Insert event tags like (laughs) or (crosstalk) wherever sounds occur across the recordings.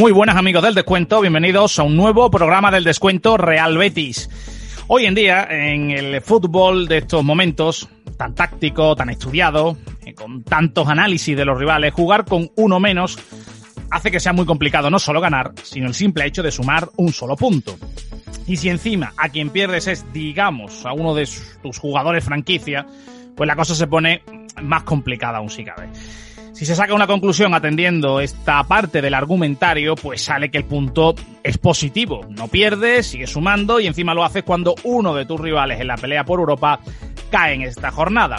Muy buenas amigos del descuento, bienvenidos a un nuevo programa del descuento Real Betis. Hoy en día, en el fútbol de estos momentos, tan táctico, tan estudiado, eh, con tantos análisis de los rivales, jugar con uno menos hace que sea muy complicado no solo ganar, sino el simple hecho de sumar un solo punto. Y si encima a quien pierdes es, digamos, a uno de tus jugadores franquicia, pues la cosa se pone más complicada aún si cabe. Si se saca una conclusión atendiendo esta parte del argumentario, pues sale que el punto es positivo. No pierdes, sigues sumando y encima lo haces cuando uno de tus rivales en la pelea por Europa cae en esta jornada.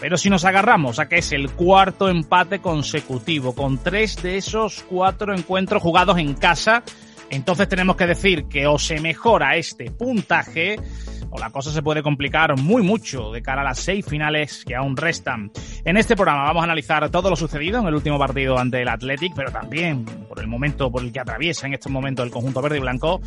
Pero si nos agarramos a que es el cuarto empate consecutivo, con tres de esos cuatro encuentros jugados en casa, entonces tenemos que decir que o se mejora este puntaje o la cosa se puede complicar muy mucho de cara a las seis finales que aún restan. En este programa vamos a analizar todo lo sucedido en el último partido ante el Athletic, pero también por el momento por el que atraviesa en estos momentos el conjunto verde y blanco.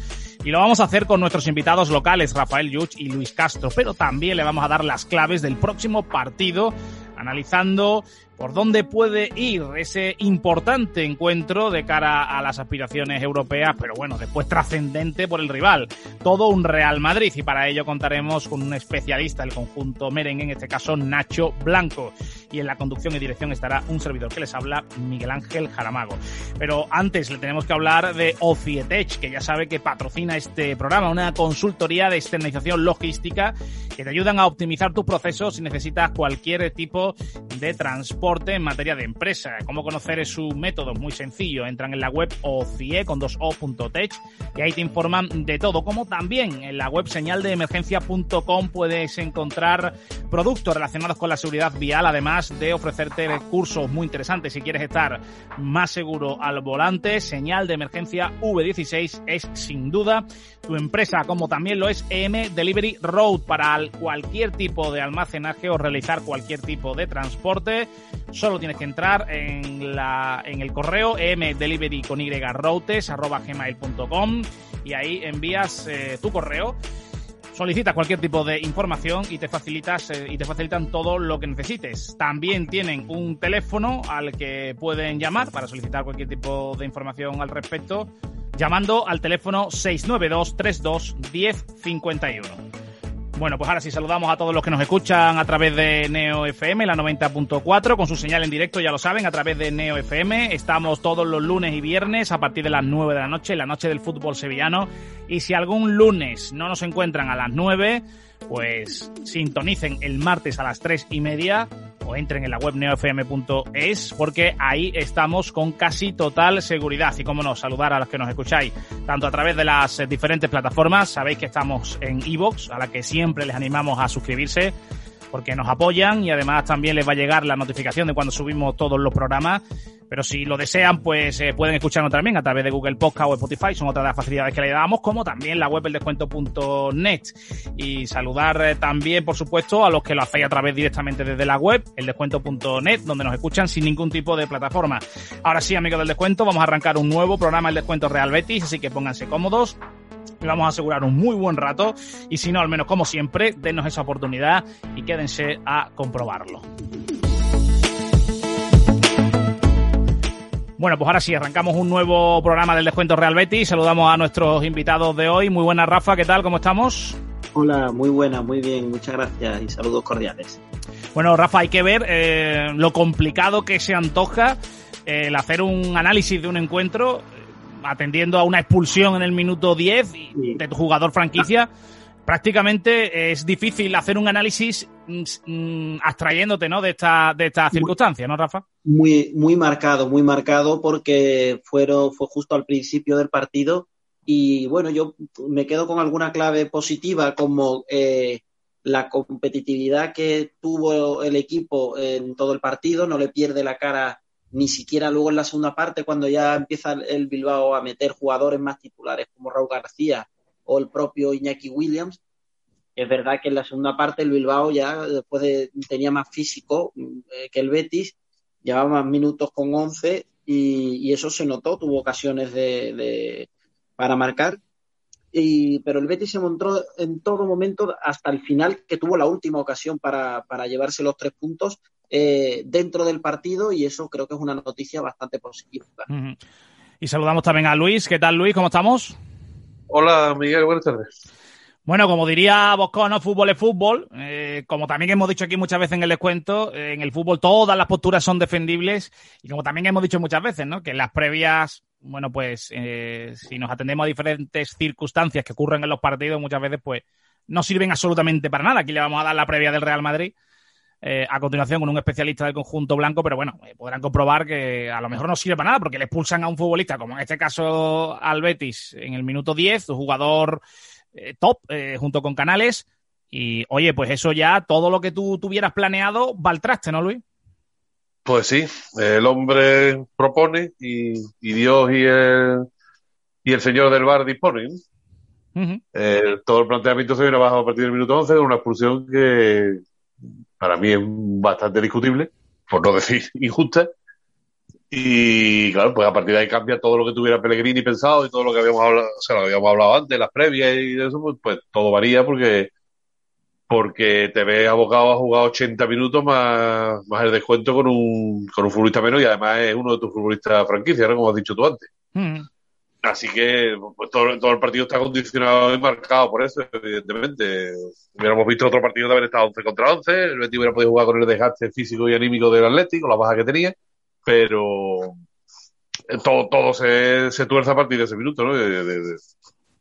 Y lo vamos a hacer con nuestros invitados locales, Rafael Yuch y Luis Castro, pero también le vamos a dar las claves del próximo partido analizando por dónde puede ir ese importante encuentro de cara a las aspiraciones europeas, pero bueno, después trascendente por el rival. Todo un Real Madrid y para ello contaremos con un especialista del conjunto merengue, en este caso Nacho Blanco. Y en la conducción y dirección estará un servidor que les habla, Miguel Ángel Jaramago. Pero antes le tenemos que hablar de Ofietech, que ya sabe que patrocina este programa, una consultoría de externalización logística que te ayudan a optimizar tus procesos si necesitas cualquier tipo de transporte en materia de empresa. ¿Cómo conocer su método? Muy sencillo. Entran en la web OCIE con dos o.tech y ahí te informan de todo. Como también en la web señaldeemergencia.com puedes encontrar productos relacionados con la seguridad vial, además de ofrecerte cursos muy interesantes. Si quieres estar más seguro al volante, señal de emergencia V16 es sin duda tu empresa, como también lo es EM Delivery Road para cualquier tipo de almacenaje o realizar cualquier tipo de transporte. Solo tienes que entrar en, la, en el correo emdelivery con y routes arroba gmail.com y ahí envías eh, tu correo solicitas cualquier tipo de información y te facilitas eh, y te facilitan todo lo que necesites. También tienen un teléfono al que pueden llamar para solicitar cualquier tipo de información al respecto, llamando al teléfono 692 32 1051. Bueno, pues ahora sí saludamos a todos los que nos escuchan a través de Neo FM, la 90.4, con su señal en directo, ya lo saben, a través de Neo FM. Estamos todos los lunes y viernes a partir de las 9 de la noche, la noche del fútbol sevillano. Y si algún lunes no nos encuentran a las 9, pues sintonicen el martes a las 3 y media o entren en la web neofm.es porque ahí estamos con casi total seguridad. Y como no, saludar a los que nos escucháis tanto a través de las diferentes plataformas. Sabéis que estamos en iVoox, a la que siempre les animamos a suscribirse porque nos apoyan y además también les va a llegar la notificación de cuando subimos todos los programas. Pero si lo desean, pues eh, pueden escucharnos también a través de Google Podcast o Spotify, son otras de las facilidades que le damos, como también la web eldescuento.net. Y saludar eh, también, por supuesto, a los que lo hacéis a través directamente desde la web, eldescuento.net, donde nos escuchan sin ningún tipo de plataforma. Ahora sí, amigos del descuento, vamos a arrancar un nuevo programa, El Descuento Real Betis, así que pónganse cómodos y vamos a asegurar un muy buen rato y si no, al menos como siempre, denos esa oportunidad y quédense a comprobarlo. Bueno, pues ahora sí, arrancamos un nuevo programa del Descuento Real Betis. Saludamos a nuestros invitados de hoy. Muy buena, Rafa, ¿qué tal? ¿Cómo estamos? Hola, muy buena, muy bien, muchas gracias y saludos cordiales. Bueno, Rafa, hay que ver eh, lo complicado que se antoja eh, el hacer un análisis de un encuentro atendiendo a una expulsión en el minuto 10 de tu jugador franquicia, prácticamente es difícil hacer un análisis mm, mm, abstrayéndote ¿no? de esta, de esta circunstancia, ¿no, Rafa? Muy, muy marcado, muy marcado porque fueron, fue justo al principio del partido Y bueno, yo me quedo con alguna clave positiva como eh, la competitividad que tuvo el equipo en todo el partido, no le pierde la cara ni siquiera luego en la segunda parte, cuando ya empieza el Bilbao a meter jugadores más titulares como Raúl García o el propio Iñaki Williams. Es verdad que en la segunda parte el Bilbao ya después de, tenía más físico eh, que el Betis, llevaba más minutos con 11 y, eso se notó, tuvo ocasiones de, para marcar. Y, pero el Betis se mostró en todo momento hasta el final, que tuvo la última ocasión para, para llevarse los tres puntos eh, dentro del partido y eso creo que es una noticia bastante positiva. Y saludamos también a Luis. ¿Qué tal, Luis? ¿Cómo estamos? Hola, Miguel. Buenas tardes. Bueno, como diría Bosco, no fútbol es fútbol. Eh, como también hemos dicho aquí muchas veces en el descuento, en el fútbol todas las posturas son defendibles. Y como también hemos dicho muchas veces, ¿no? Que en las previas, bueno, pues eh, si nos atendemos a diferentes circunstancias que ocurren en los partidos, muchas veces, pues no sirven absolutamente para nada. Aquí le vamos a dar la previa del Real Madrid eh, a continuación con un especialista del conjunto blanco, pero bueno, eh, podrán comprobar que a lo mejor no sirve para nada porque le expulsan a un futbolista, como en este caso al Betis, en el minuto 10, un jugador eh, top junto con Canales. Y oye, pues eso ya, todo lo que tú tuvieras planeado va al traste, ¿no, Luis? Pues sí, el hombre propone y, Dios y el, y el señor del bar disponen. todo el planteamiento se viene abajo a partir del minuto 11 una expulsión que, para mí es bastante discutible, por no (laughs) decir injusta. Y claro, pues a partir de ahí cambia todo lo que tuviera Pellegrini pensado y todo lo que habíamos hablado, o sea, lo habíamos hablado antes, las previas y eso, pues, pues, todo varía porque porque te ves abocado a jugar 80 minutos más, más el descuento con un, con un futbolista menos y además es uno de tus futbolistas franquicia, ¿no? como has dicho tú antes. Mm. Así que pues, todo, el partido está condicionado y marcado por eso, evidentemente. Hubiéramos visto otro partido de haber estado 11 contra 11, el Betis hubiera podido jugar con el desgaste físico y anímico del Atlético, la baja que tenía, pero eh, todo, todo se, se tuerce a partir de ese minuto, ¿no? De,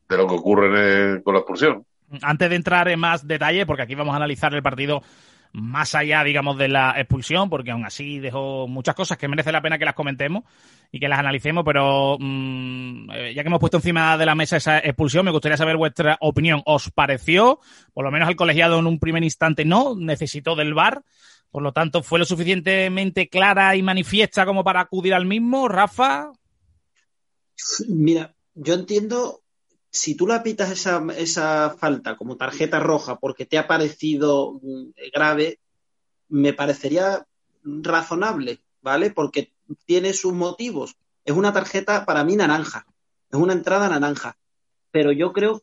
lo que ocurre con la expulsión. Antes de entrar en más detalle, porque aquí vamos a analizar el partido más allá, digamos, de la expulsión, porque aún así dejó muchas cosas que merece la pena que las comentemos y que las analicemos, pero mm, eh, ya que hemos puesto encima de la mesa esa expulsión, me gustaría saber vuestra opinión. ¿Os pareció? Por lo menos el colegiado en un primer instante no, necesitó del VAR, por lo tanto, ¿fue lo suficientemente clara y manifiesta como para acudir al mismo, Rafa? Mira, yo entiendo si tú la pitas esa, esa falta como tarjeta roja porque te ha parecido mm, grave, me parecería razonable, ¿vale? Porque tiene sus motivos. Es una tarjeta para mí naranja, es una entrada naranja. Pero yo creo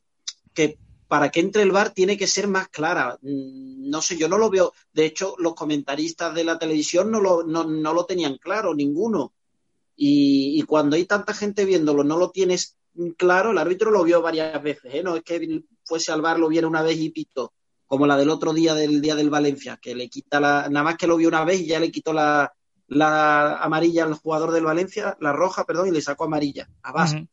que para que entre el bar tiene que ser más clara. Mm, no sé, yo no lo veo. De hecho, los comentaristas de la televisión no lo, no, no lo tenían claro, ninguno. Y, y, cuando hay tanta gente viéndolo, no lo tienes claro, el árbitro lo vio varias veces, ¿eh? no es que fuese al bar, lo viera una vez y pito, como la del otro día del día del Valencia, que le quita la, nada más que lo vio una vez y ya le quitó la, la amarilla al jugador del Valencia, la roja, perdón, y le sacó amarilla a base.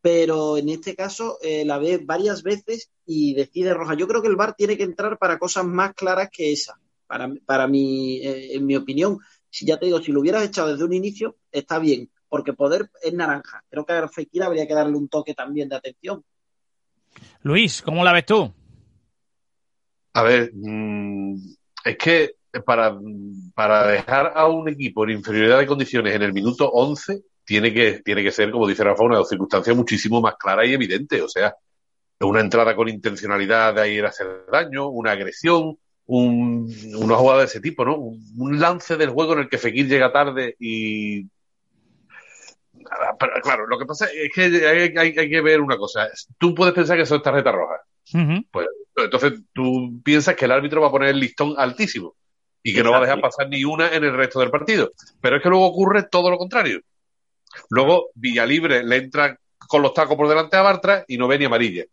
Pero en este caso eh, la ve varias veces y decide roja. Yo creo que el VAR tiene que entrar para cosas más claras que esa, para, para mi, eh, en mi opinión. Si ya te digo, si lo hubieras echado desde un inicio, está bien porque poder es naranja. Creo que a Fekir habría que darle un toque también de atención. Luis, ¿cómo la ves tú? A ver, mm, es que para, para dejar a un equipo en inferioridad de condiciones en el minuto 11, tiene que, tiene que ser, como dice Rafa, una circunstancia muchísimo más clara y evidente. O sea, una entrada con intencionalidad de ir a hacer daño, una agresión, una jugada de ese tipo, ¿no? Un, lance del juego en el que Fekir llega tarde y claro, lo que pasa es que hay, que ver una cosa. Tú puedes pensar que eso es tarjeta roja. pues, entonces tú piensas que el árbitro va a poner el listón altísimo y que no va a dejar pasar ni una en el resto del partido. Pero es que luego ocurre todo lo contrario. Luego Villalibre le entra con los tacos por delante a Bartra y no ve ni amarilla.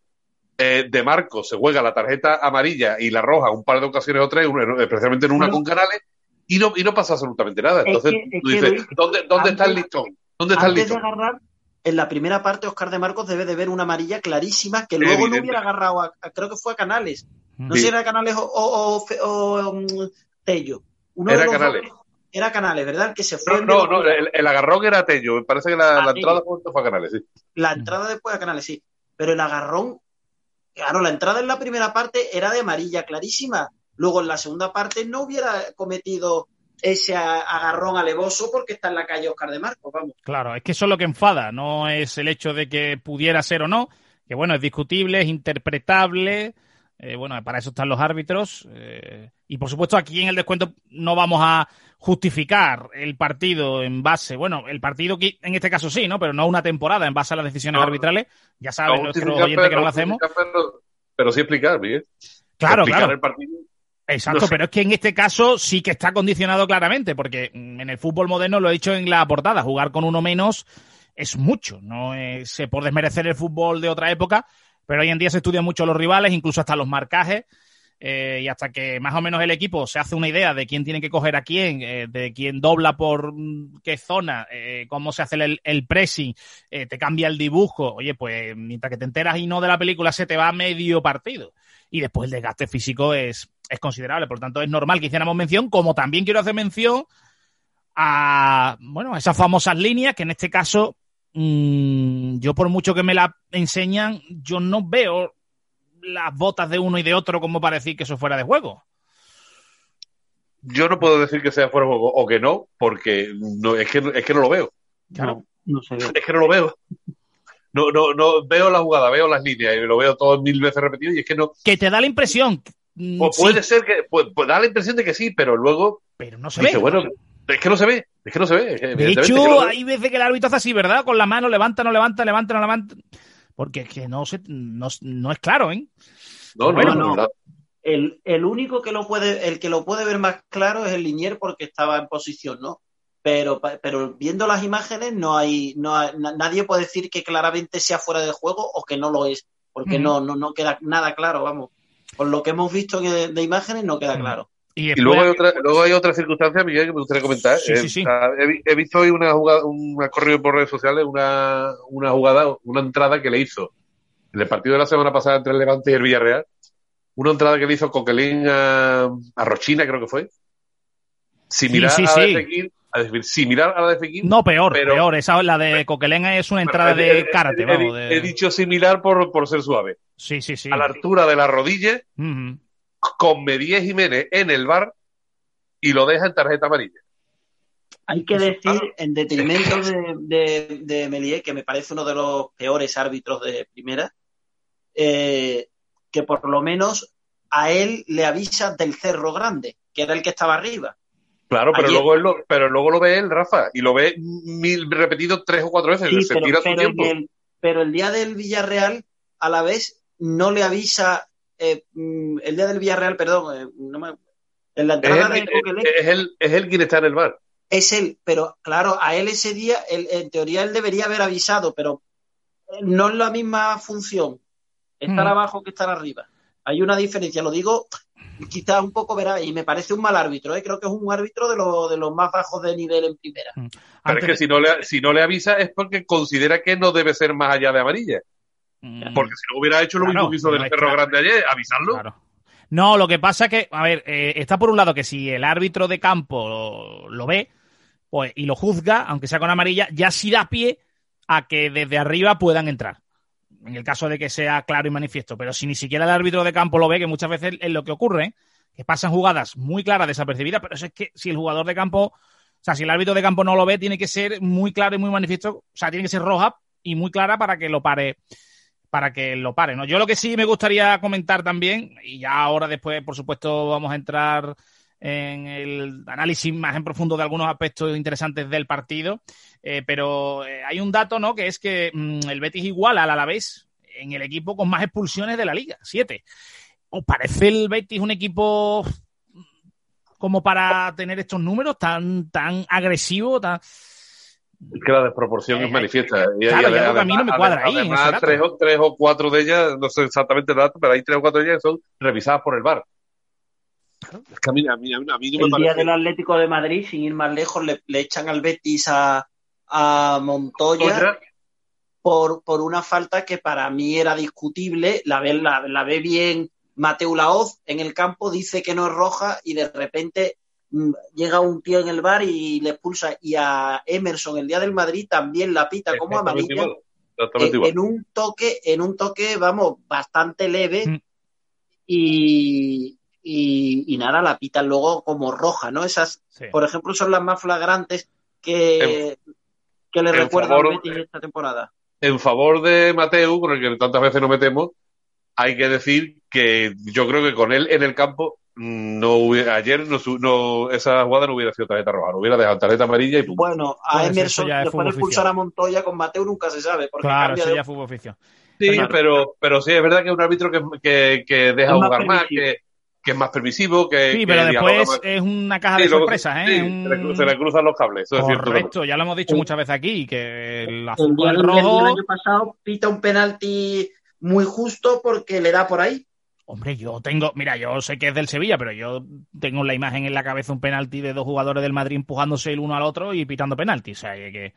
Eh, de Marco se juega la tarjeta amarilla y la roja un par de ocasiones o tres, especialmente en una con Canales, y no, y no pasa absolutamente nada. Entonces tú dices, ¿dónde, dónde está el listón? ¿Dónde está Antes de agarrar, en la primera parte, Oscar de Marcos debe de ver una amarilla clarísima que luego no hubiera agarrado, a, creo que fue a Canales. No sé si era Canales o, o, Tello. era Canales. era Canales, ¿verdad? Que se fue. No, no, el, agarrón era Tello. Me parece que la, entrada fue a Canales, sí. La entrada después a Canales, sí. Pero el agarrón, claro, la entrada en la primera parte era de amarilla clarísima. Luego en la segunda parte no hubiera cometido ese agarrón alevoso porque está en la calle Oscar de Marcos, vamos. Claro, es que eso es lo que enfada, no es el hecho de que pudiera ser o no, que bueno, es discutible, es interpretable, eh, bueno, para eso están los árbitros. Eh, y por supuesto, aquí en el descuento no vamos a justificar el partido en base, bueno, el partido que en este caso sí, ¿no? Pero no una temporada en base a las decisiones arbitrales. Ya saben nuestros oyentes que no lo hacemos. Pero, sí explicar, bien. Claro, claro. Exacto, pero es que en este caso sí que está condicionado claramente, porque en el fútbol moderno lo he dicho en la portada, jugar con uno menos es mucho, no es por desmerecer el fútbol de otra época, pero hoy en día se estudian mucho los rivales, incluso hasta los marcajes, eh, y hasta que más o menos el equipo se hace una idea de quién tiene que coger a quién, eh, de quién dobla por mm, qué zona, eh, cómo se hace el, el pressing, te cambia el dibujo, oye, pues mientras que te enteras y no de la película se te va medio partido. Y después el desgaste físico es, es considerable, por lo tanto es normal que hiciéramos mención, como también quiero hacer mención a, bueno, a esas famosas líneas que en este caso Mm, yo por mucho que me la enseñan, yo no veo las botas de uno y de otro como para decir que eso fuera de juego. Yo no puedo decir que sea fuera de juego o que no, porque no, es, que, es que no lo veo. Claro, no, (laughs) Es que no lo veo. No, no, no veo la jugada, veo las líneas y lo veo todo mil veces repetido y es que no. Que te da la impresión. Mm, puede ser que, pues, da la impresión de que sí, pero luego. Pero no se ve. Bueno, es que no se ve, es que no se ve. De hecho, hay veces que el árbitro hace así, ¿verdad? Con la mano, levanta, no levanta, levanta, no levanta. Porque es que no, se, no, es claro, ¿eh? No, no, no. El, el, único que lo puede, el que lo puede ver más claro es el Linier porque estaba en posición, ¿no? Pero, pero viendo las imágenes no hay, no nadie puede decir que claramente sea fuera de juego o que no lo es, porque no, no, no queda nada claro, vamos. Por lo que hemos visto de imágenes no queda claro. Y, luego, hay otra, luego hay otra circunstancia, Miguel, que me gustaría comentar. Eh, he, visto hoy una jugada, un corrido por redes sociales, una, una jugada, una entrada que le hizo en el partido de la semana pasada entre el Levante y el Villarreal. Una entrada que le hizo Coquelín a, a Rochina, creo que fue. Similar a la de Fekir, a decir, similar a la de Fekir. No, peor, peor. Esa, la de Coquelin es una entrada de karate. He, dicho similar por, por ser suave. Sí, sí, sí. A la altura de la rodilla con Medíez Jiménez en el bar y lo deja en tarjeta amarilla. Hay que decir, en detrimento de, de, que me parece uno de los peores árbitros de primera, eh, que por lo menos a él le avisa del cerro grande, que era el que estaba arriba. Claro, pero, luego, lo, pero luego lo ve él, Rafa, y lo ve mil repetido tres o cuatro veces. pero el día del Villarreal, a la vez, no le avisa eh, mm, el día del Villarreal, perdón, eh, en la entrada es él, es, él, quien está en el bar. Es él, pero claro, a él ese día, en teoría él debería haber avisado, pero no es la misma función estar mm. abajo que estar arriba. Hay una diferencia, lo digo quizás un poco verá, y me parece un mal árbitro, ¿eh? creo que es un árbitro de, de los más bajos de nivel en primera. Mm. Pero es que si no, le, si no le avisa es porque considera que no debe ser más allá de amarilla. Porque si no hubiera hecho lo mismo que hizo del perro grande ayer, avisarlo. No, lo que pasa es que, a ver, eh, está por un lado que si el árbitro de campo lo, ve pues, y lo juzga, aunque sea con amarilla, ya sí da pie a que desde arriba puedan entrar. En el caso de que sea claro y manifiesto. Pero si ni siquiera el árbitro de campo lo ve, que muchas veces es lo que ocurre, que pasan jugadas muy claras, desapercibidas, pero eso es que si el jugador de campo, o sea, si el árbitro de campo no lo ve, tiene que ser muy claro y muy manifiesto, o sea, tiene que ser roja y muy clara para que lo pare para que lo pare, ¿no? Yo lo que sí me gustaría comentar también, y ya ahora después, por supuesto, vamos a entrar en el análisis más en profundo de algunos aspectos interesantes del partido, eh, pero eh, hay un dato, ¿no? Que es que mm, el Betis igual al Alavés en el equipo con más expulsiones de la liga, siete. ¿Os parece el Betis un equipo como para tener estos números tan, tan agresivo, tan es que la desproporción es eh, manifiesta. Y, claro, ya a mí no me cuadra ahí. Además, tres o, tres o cuatro de ellas, no sé exactamente el dato, pero hay tres o cuatro de ellas que son revisadas por el VAR. Es que a mí, a mí, a mí, no el día del Atlético de Madrid, sin ir más lejos, le, echan al Betis a, a Montoya por, por una falta que para mí era discutible. La ve, la, ve bien Mateo Laoz en el campo, dice que no es roja y de repente llega un tío en el bar y le expulsa. Y a Emerson el día del Madrid también la pita como amarilla. Eh, en un toque, en un toque, vamos, bastante leve. Mm. Y, y, nada, la pita luego como roja, ¿no? Esas, por ejemplo, son las más flagrantes que, que le recuerdan a Betis esta temporada. En favor de Mateu, con el que tantas veces nos metemos, hay que decir que yo creo que con él en el campo no hubiera, ayer no, esa jugada no hubiera sido tarjeta roja, no hubiera dejado tarjeta amarilla y Bueno, a Emerson después de expulsar a Montoya con Mateo nunca se sabe. Porque claro, eso ya fue oficio. Sí, pero, pero sí, es verdad que es un árbitro que, que, deja jugar más, que, que es más permisivo, que... Sí, pero después es una caja de sorpresas, ¿eh? Se, le cruzan los cables. Eso Correcto, ya lo hemos dicho muchas veces aquí, que el azul el, el rojo... El año pasado pita un penalti muy justo porque le da por ahí. Hombre, yo tengo, mira, yo sé que es del Sevilla, pero yo tengo la imagen en la cabeza un penalti de dos jugadores del Madrid empujándose el uno al otro y pitando penalti. O sea, que,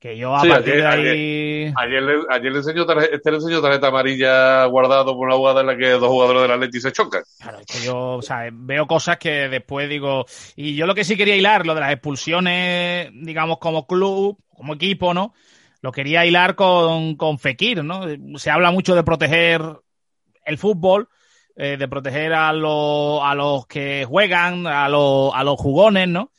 que yo a partir ayer, de ahí. Ayer, le, ayer le enseñó tarjeta, este le enseñó tarjeta amarilla guardado por una jugada en la que dos jugadores del Atleti se chocan. Claro, es que yo, o sea, veo cosas que después digo. Y yo lo que sí quería hilar, lo de las expulsiones, digamos, como club, como equipo, ¿no? Lo quería hilar con, con Fekir, ¿no? Se habla mucho de proteger el fútbol eh, de proteger a, los, a los que juegan, a los, a los jugones, ¿no?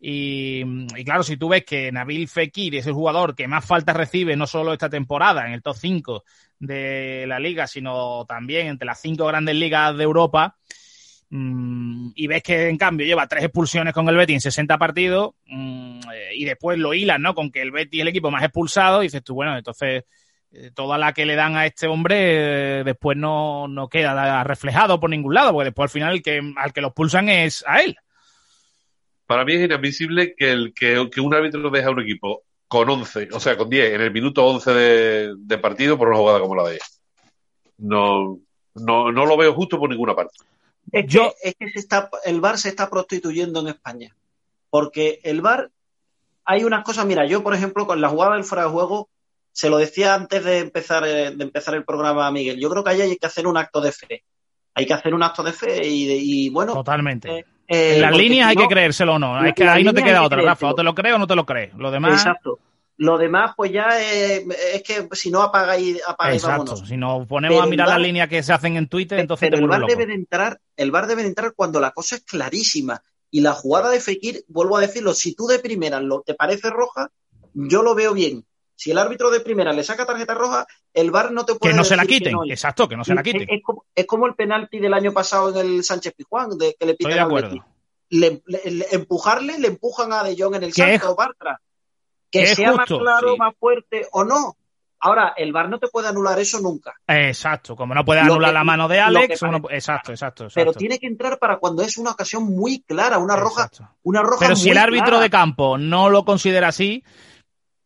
Y, claro, si tú ves que Nabil Fekir es el jugador que más faltas recibe, no solo esta temporada en el top 5 de la liga, sino también entre las cinco grandes ligas de Europa, mmm, y ves que en cambio lleva tres expulsiones con el Betis en 60 partidos, mmm, y después lo hilas, ¿no? Con que el Betis es el equipo más expulsado, dices tú, bueno, entonces eh, toda la que le dan a este hombre eh, después no, no, queda reflejado por ningún lado, porque después al final el que, al que los pulsan es a él. Para mí es inadmisible que, el, que, que un árbitro deja a un equipo con 11, o sea, con 10, en el minuto 11 de, de partido por una jugada como la de ella. No, no, no lo veo justo por ninguna parte. Es que, Yo... es que se está, el VAR se está prostituyendo en España. Porque el VAR, hay unas cosas, mira, yo por ejemplo con la jugada del fuera de juego, se lo decía antes de empezar, eh, de empezar el programa, Miguel. Yo creo que ahí hay que hacer un acto de fe. Hay que hacer un acto de fe y, bueno. Totalmente. Eh, eh, en las líneas hay que creérselo o no. Es que ahí no te queda otra, Rafa. O te lo crees o no te lo crees. Lo demás. Exacto. Lo demás, pues ya es, que si no apaga y apaga Exacto. Si nos ponemos a mirar las líneas que se hacen en Twitter, entonces. Pero el bar debe de entrar, el bar debe de entrar cuando la cosa es clarísima. Y la jugada de Fekir, vuelvo a decirlo, si tú de primera lo, te parece roja, yo lo veo bien. Si el árbitro de primera le saca tarjeta roja, el VAR no te puede. Que no se la quiten, exacto, que no se la quiten. Es, como, el penalti del año pasado en el Sánchez Pijuán, de que le pitan a le, empujarle, le empujan a De Jong en el salto Bartra. Que sea más claro, más fuerte o no. Ahora, el VAR no te puede anular eso nunca. Exacto, como no puede anular la mano de Alex. exacto, exacto, Pero tiene que entrar para cuando es una ocasión muy clara, una roja. Una roja Pero si el árbitro de campo no lo considera así,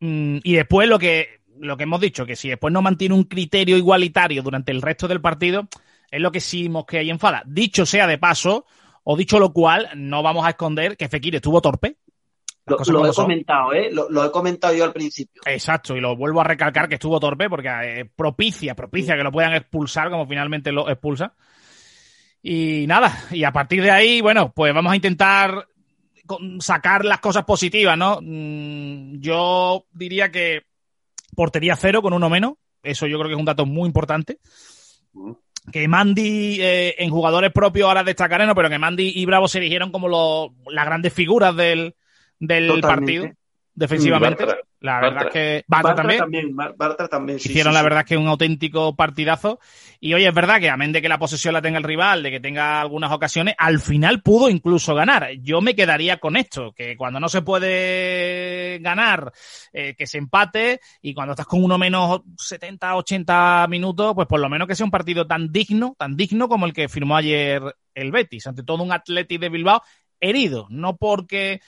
y después lo que, lo que hemos dicho, que si después no mantiene un criterio igualitario durante el resto del partido, es lo que sí que hay enfada. Dicho sea de paso, o dicho lo cual, no vamos a esconder que Fekir estuvo torpe. Lo, he comentado, ¿eh? Lo, he comentado yo al principio. Exacto, y lo vuelvo a recalcar que estuvo torpe porque eh, propicia, propicia que lo puedan expulsar como finalmente lo expulsa. Y nada, y a partir de ahí, bueno, pues vamos a intentar sacar las cosas positivas, ¿no? Mm, yo diría que portería cero con uno menos. Eso yo creo que es un dato muy importante. Que Mandy eh, en jugadores propios ahora destacaré, ¿no? Pero que Mandy y Bravo se eligieron como las grandes figuras del, del partido defensivamente. La verdad es que Bartra, también. también. Hicieron la verdad que un auténtico partidazo. Y hoy es verdad que, amén de que la posesión la tenga el rival, de que tenga algunas ocasiones, al final pudo incluso ganar. Yo me quedaría con esto, que cuando no se puede ganar, eh, que se empate, y cuando estás con uno menos 70, 80 minutos, pues por lo menos que sea un partido tan digno, tan digno como el que firmó ayer el Betis, ante todo un Atleti de Bilbao herido, no porque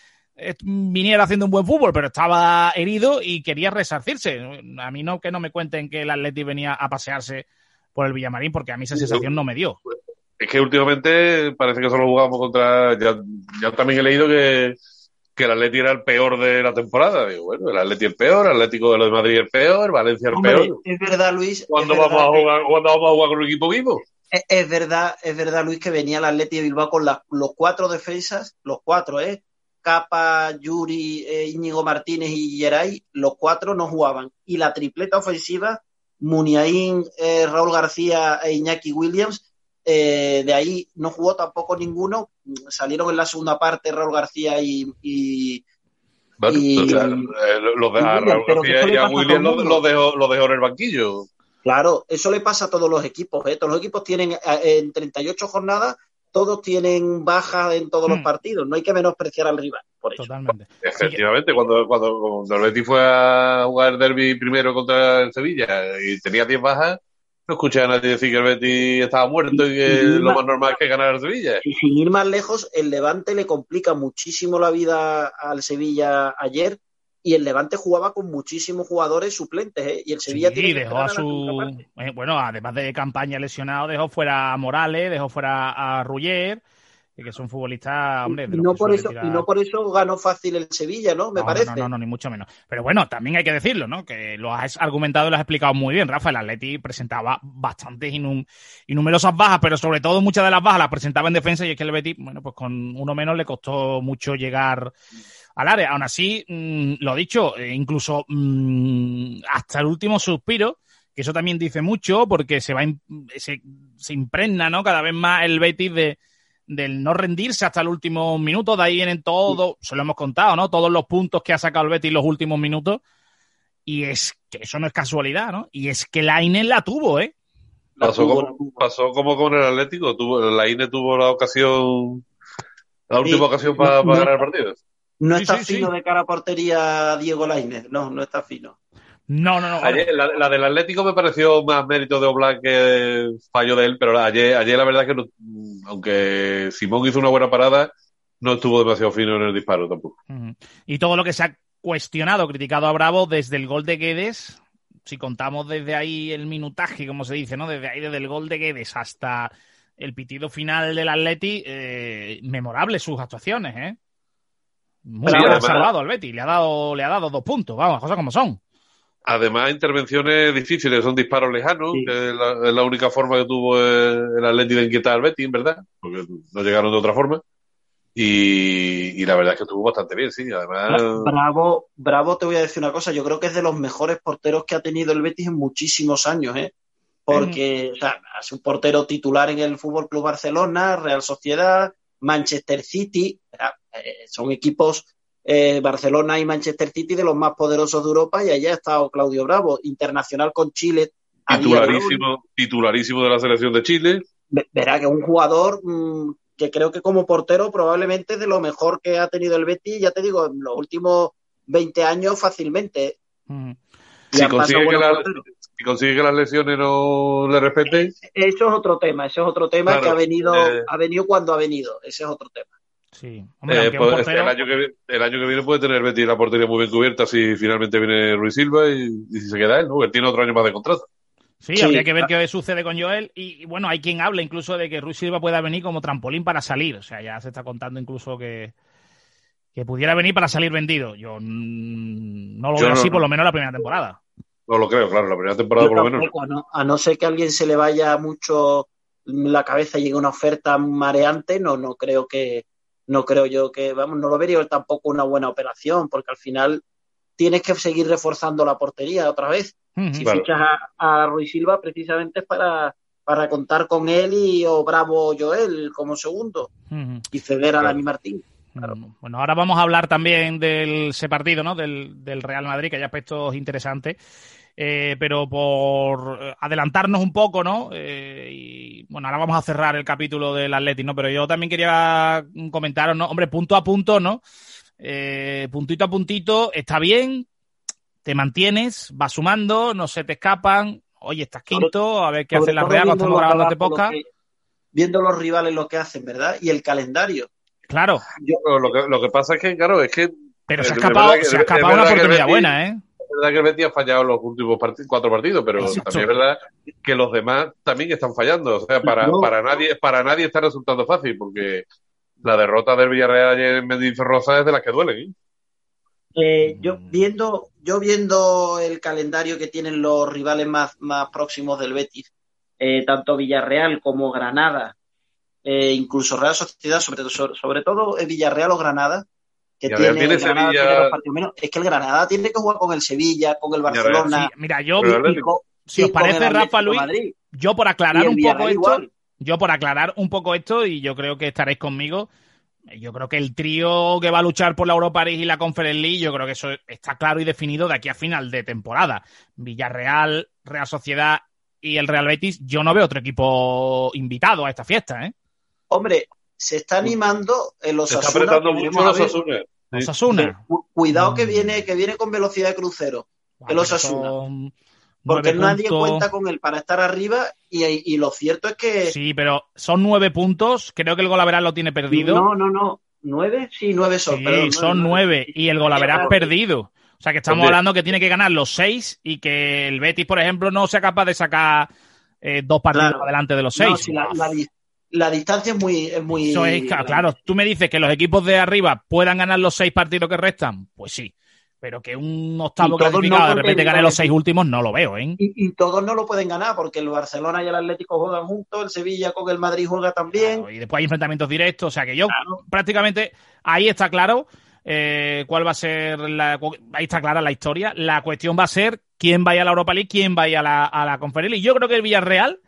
viniera haciendo un buen fútbol, pero estaba herido y quería resarcirse. A mí no que no me cuenten que el Atleti venía a pasearse por el Villamarín, porque a mí esa sensación no me dio. Es que últimamente parece que solo jugamos contra. Ya, también he leído que, que el Atleti era el peor de la temporada. Digo, bueno, el Atleti el peor, el Atlético de, los de Madrid el peor, Valencia el peor. Es verdad, Luis. ¿Cuándo, vamos, a jugar, ¿cuándo vamos a jugar con un equipo vivo? Es, verdad, es verdad, Luis, que venía el Atleti de Bilbao con los cuatro defensas, los cuatro, ¿eh? Capa, Yuri, eh, Íñigo Martínez y Geray, los cuatro no jugaban. Y la tripleta ofensiva, Muniain, eh, Raúl García e Iñaki Williams, eh, de ahí no jugó tampoco ninguno. Salieron en la segunda parte Raúl García y. y, bueno, los de, Raúl García y a Williams los dejó, lo dejó en el banquillo. Claro, eso le pasa a todos los equipos. ¿eh? Todos los equipos tienen en 38 jornadas todos tienen bajas en todos los hmm. partidos. No hay que menospreciar al rival. Por eso. Totalmente. (laughs) Efectivamente, cuando, cuando, el Betis fue a jugar el derby primero contra el Sevilla y tenía 10 bajas, no escuché a nadie decir que el Betis estaba muerto y que lo más normal es que ganar el Sevilla. Y sin ir más lejos, el Levante le complica muchísimo la vida al Sevilla ayer y el Levante jugaba con muchísimos jugadores suplentes, ¿eh? Y el Sevilla sí, dejó a su. Eh, bueno, además de campaña lesionado, dejó fuera a Morales, dejó fuera a Ruggier, que son futbolistas, hombre. y, no por eso, y no por eso ganó fácil el Sevilla, ¿no? Me parece. No, no, no, ni mucho menos. Pero bueno, también hay que decirlo, ¿no? Que lo has argumentado y lo has explicado muy bien, Rafa. El Atleti presentaba bastantes y numerosas bajas, pero sobre todo muchas de las bajas las presentaba en defensa y es que el Betis, bueno, pues con uno menos le costó mucho llegar al área. Aún así, mm, lo dicho, eh, incluso mm, hasta el último suspiro, que eso también dice mucho porque se va se, se impregna, ¿no? Cada vez más el Betis de del no rendirse hasta el último minuto, de ahí vienen todo, se lo hemos contado, ¿no? Todos los puntos que ha sacado el Betis en los últimos minutos. Y es que eso no es casualidad, ¿no? Y es que la INE la tuvo, ¿eh? pasó, como, pasó como con el Atlético, tuvo, la INE tuvo la ocasión, la última ocasión para, ganar el No está fino de cara a portería Diego Lainez, no, no está fino. No, no, no. la, del Atlético me pareció más mérito de Oblak que fallo de él, pero ayer, ayer la verdad es que aunque Simón hizo una buena parada, no estuvo demasiado fino en el disparo tampoco. Y todo lo que se ha cuestionado, criticado a Bravo desde el gol de Guedes, si contamos desde ahí el minutaje, como se dice, ¿no? Desde ahí, desde el gol de Guedes hasta el pitido final del Atleti, eh, memorable sus actuaciones, ¿eh? Muy bien salvado al Betis, le ha dado, le ha dado dos puntos, vamos, cosas como son. Además, intervenciones difíciles, son disparos lejanos, que es la, única forma que tuvo el, Atleti de inquietar al Betis, ¿verdad? Porque no llegaron de otra forma. Y, la verdad es que estuvo bastante bien, sí. Además... Bravo, Bravo, te voy a decir una cosa, yo creo que es de los mejores porteros que ha tenido el Betis en muchísimos años, ¿eh? Porque, o sea, es un portero titular en el Fútbol Club Barcelona, Real Sociedad, Manchester City, son equipos eh, Barcelona y Manchester City de los más poderosos de Europa y allá ha estado Claudio Bravo, internacional con Chile. Titularísimo, titularísimo de la selección de Chile. Verá que es un jugador mm, que creo que como portero probablemente es de lo mejor que ha tenido el Betis, ya te digo, en los últimos 20 años fácilmente. Mm. Si, consigue que las lesiones no le respeten. Eso es otro tema, eso es otro tema que ha venido, eh. ha venido cuando ha venido, ese es otro tema. Sí. Eh, pues, el, año que, viene puede tener Betty la portería muy bien cubierta si finalmente viene Ruiz Silva y, si se queda él, ¿no? Él tiene otro año más de contrato. Sí, habría que ver qué sucede con Joel. Y, bueno, hay quien habla incluso de que Ruiz Silva pueda venir como trampolín para salir. O sea, ya se está contando incluso que, que pudiera venir para salir vendido. Yo no lo veo así, por lo menos la primera temporada. No lo creo, claro, la primera temporada por lo menos. A no ser que a alguien se le vaya mucho la cabeza y llegue una oferta mareante, no, no creo que, no creo yo que, vamos, no lo vería tampoco una buena operación, porque al final tienes que seguir reforzando la portería otra vez. si fichas a, Ruiz Silva, precisamente es para, para contar con él y o Bravo Joel como segundo y ceder a Dani Martín. Bueno, ahora vamos a hablar también del ese partido, ¿no? Del, del Real Madrid, que hay aspectos interesantes. Eh, pero por adelantarnos un poco, ¿no? Eh, y bueno, ahora vamos a cerrar el capítulo del Atlético, ¿no? Pero yo también quería comentaros, ¿no? Hombre, punto a punto, ¿no? Eh, puntito a puntito, está bien, te mantienes, vas sumando, no se te escapan. Oye, estás quinto, a ver qué hacen las Real, estamos grabando este podcast. Viendo los rivales lo que hacen, ¿verdad? Y el calendario. Claro. lo, que, lo que pasa es que, claro, es que. Pero se ha escapado, se ha escapado una oportunidad buena, ¿eh? Verdad que el Betis ha fallado los últimos cuatro partidos, pero también es verdad que los demás también están fallando. O sea, para, para, nadie, para nadie está resultando fácil, porque la derrota del Villarreal ayer en Mendizorroza es de las que duelen. ¿eh? Eh, yo viendo yo viendo el calendario que tienen los rivales más, más próximos del Betis eh, tanto Villarreal como Granada, eh, incluso Real Sociedad, sobre, todo, sobre todo Villarreal o Granada, que tiene, es que el Granada tiene que jugar con el Sevilla, con el Barcelona. mira, yo, si os parece, Rafa Luis, yo por aclarar un poco esto, yo por aclarar un poco esto, y yo creo que estaréis conmigo, yo creo que el trío que va a luchar por la Europa League y la Conference League, yo creo que eso está claro y definido de aquí a final de temporada. Villarreal, Real Sociedad y el Real Betis, yo no veo otro equipo invitado a esta fiesta, ¿eh? Hombre, se está animando el Osasuna. Se está apretando mucho los Osasuna. Osasuna. Cuidado que mm. viene, que viene con velocidad de crucero. el Osasuna. Porque nadie cuenta con él para estar arriba y, lo cierto es que... Sí, pero son nueve puntos. Creo que el Golaveral lo tiene perdido. No, no, no. ¿Nueve? Sí, nueve son. Sí, son nueve. Y el Golaveral perdido. O sea que estamos hablando que tiene que ganar los seis y que el Betis, por ejemplo, no sea capaz de sacar eh, dos partidos adelante de los seis. la, distancia es muy... Es muy Eso es, claro, tú me dices que los equipos de arriba puedan ganar los seis partidos que restan. Pues sí pero que un octavo clasificado de repente gane los seis últimos no lo veo, ¿eh? Y, todos no lo pueden ganar porque el Barcelona y el Atlético juegan juntos, el Sevilla con el Madrid juega también. y después hay enfrentamientos directos, o sea que yo prácticamente ahí está claro eh, cuál va a ser la ahí está clara la historia. La cuestión va a ser quién vaya a la Europa League, quién vaya a la, a la Conference League. Yo creo que el Villarreal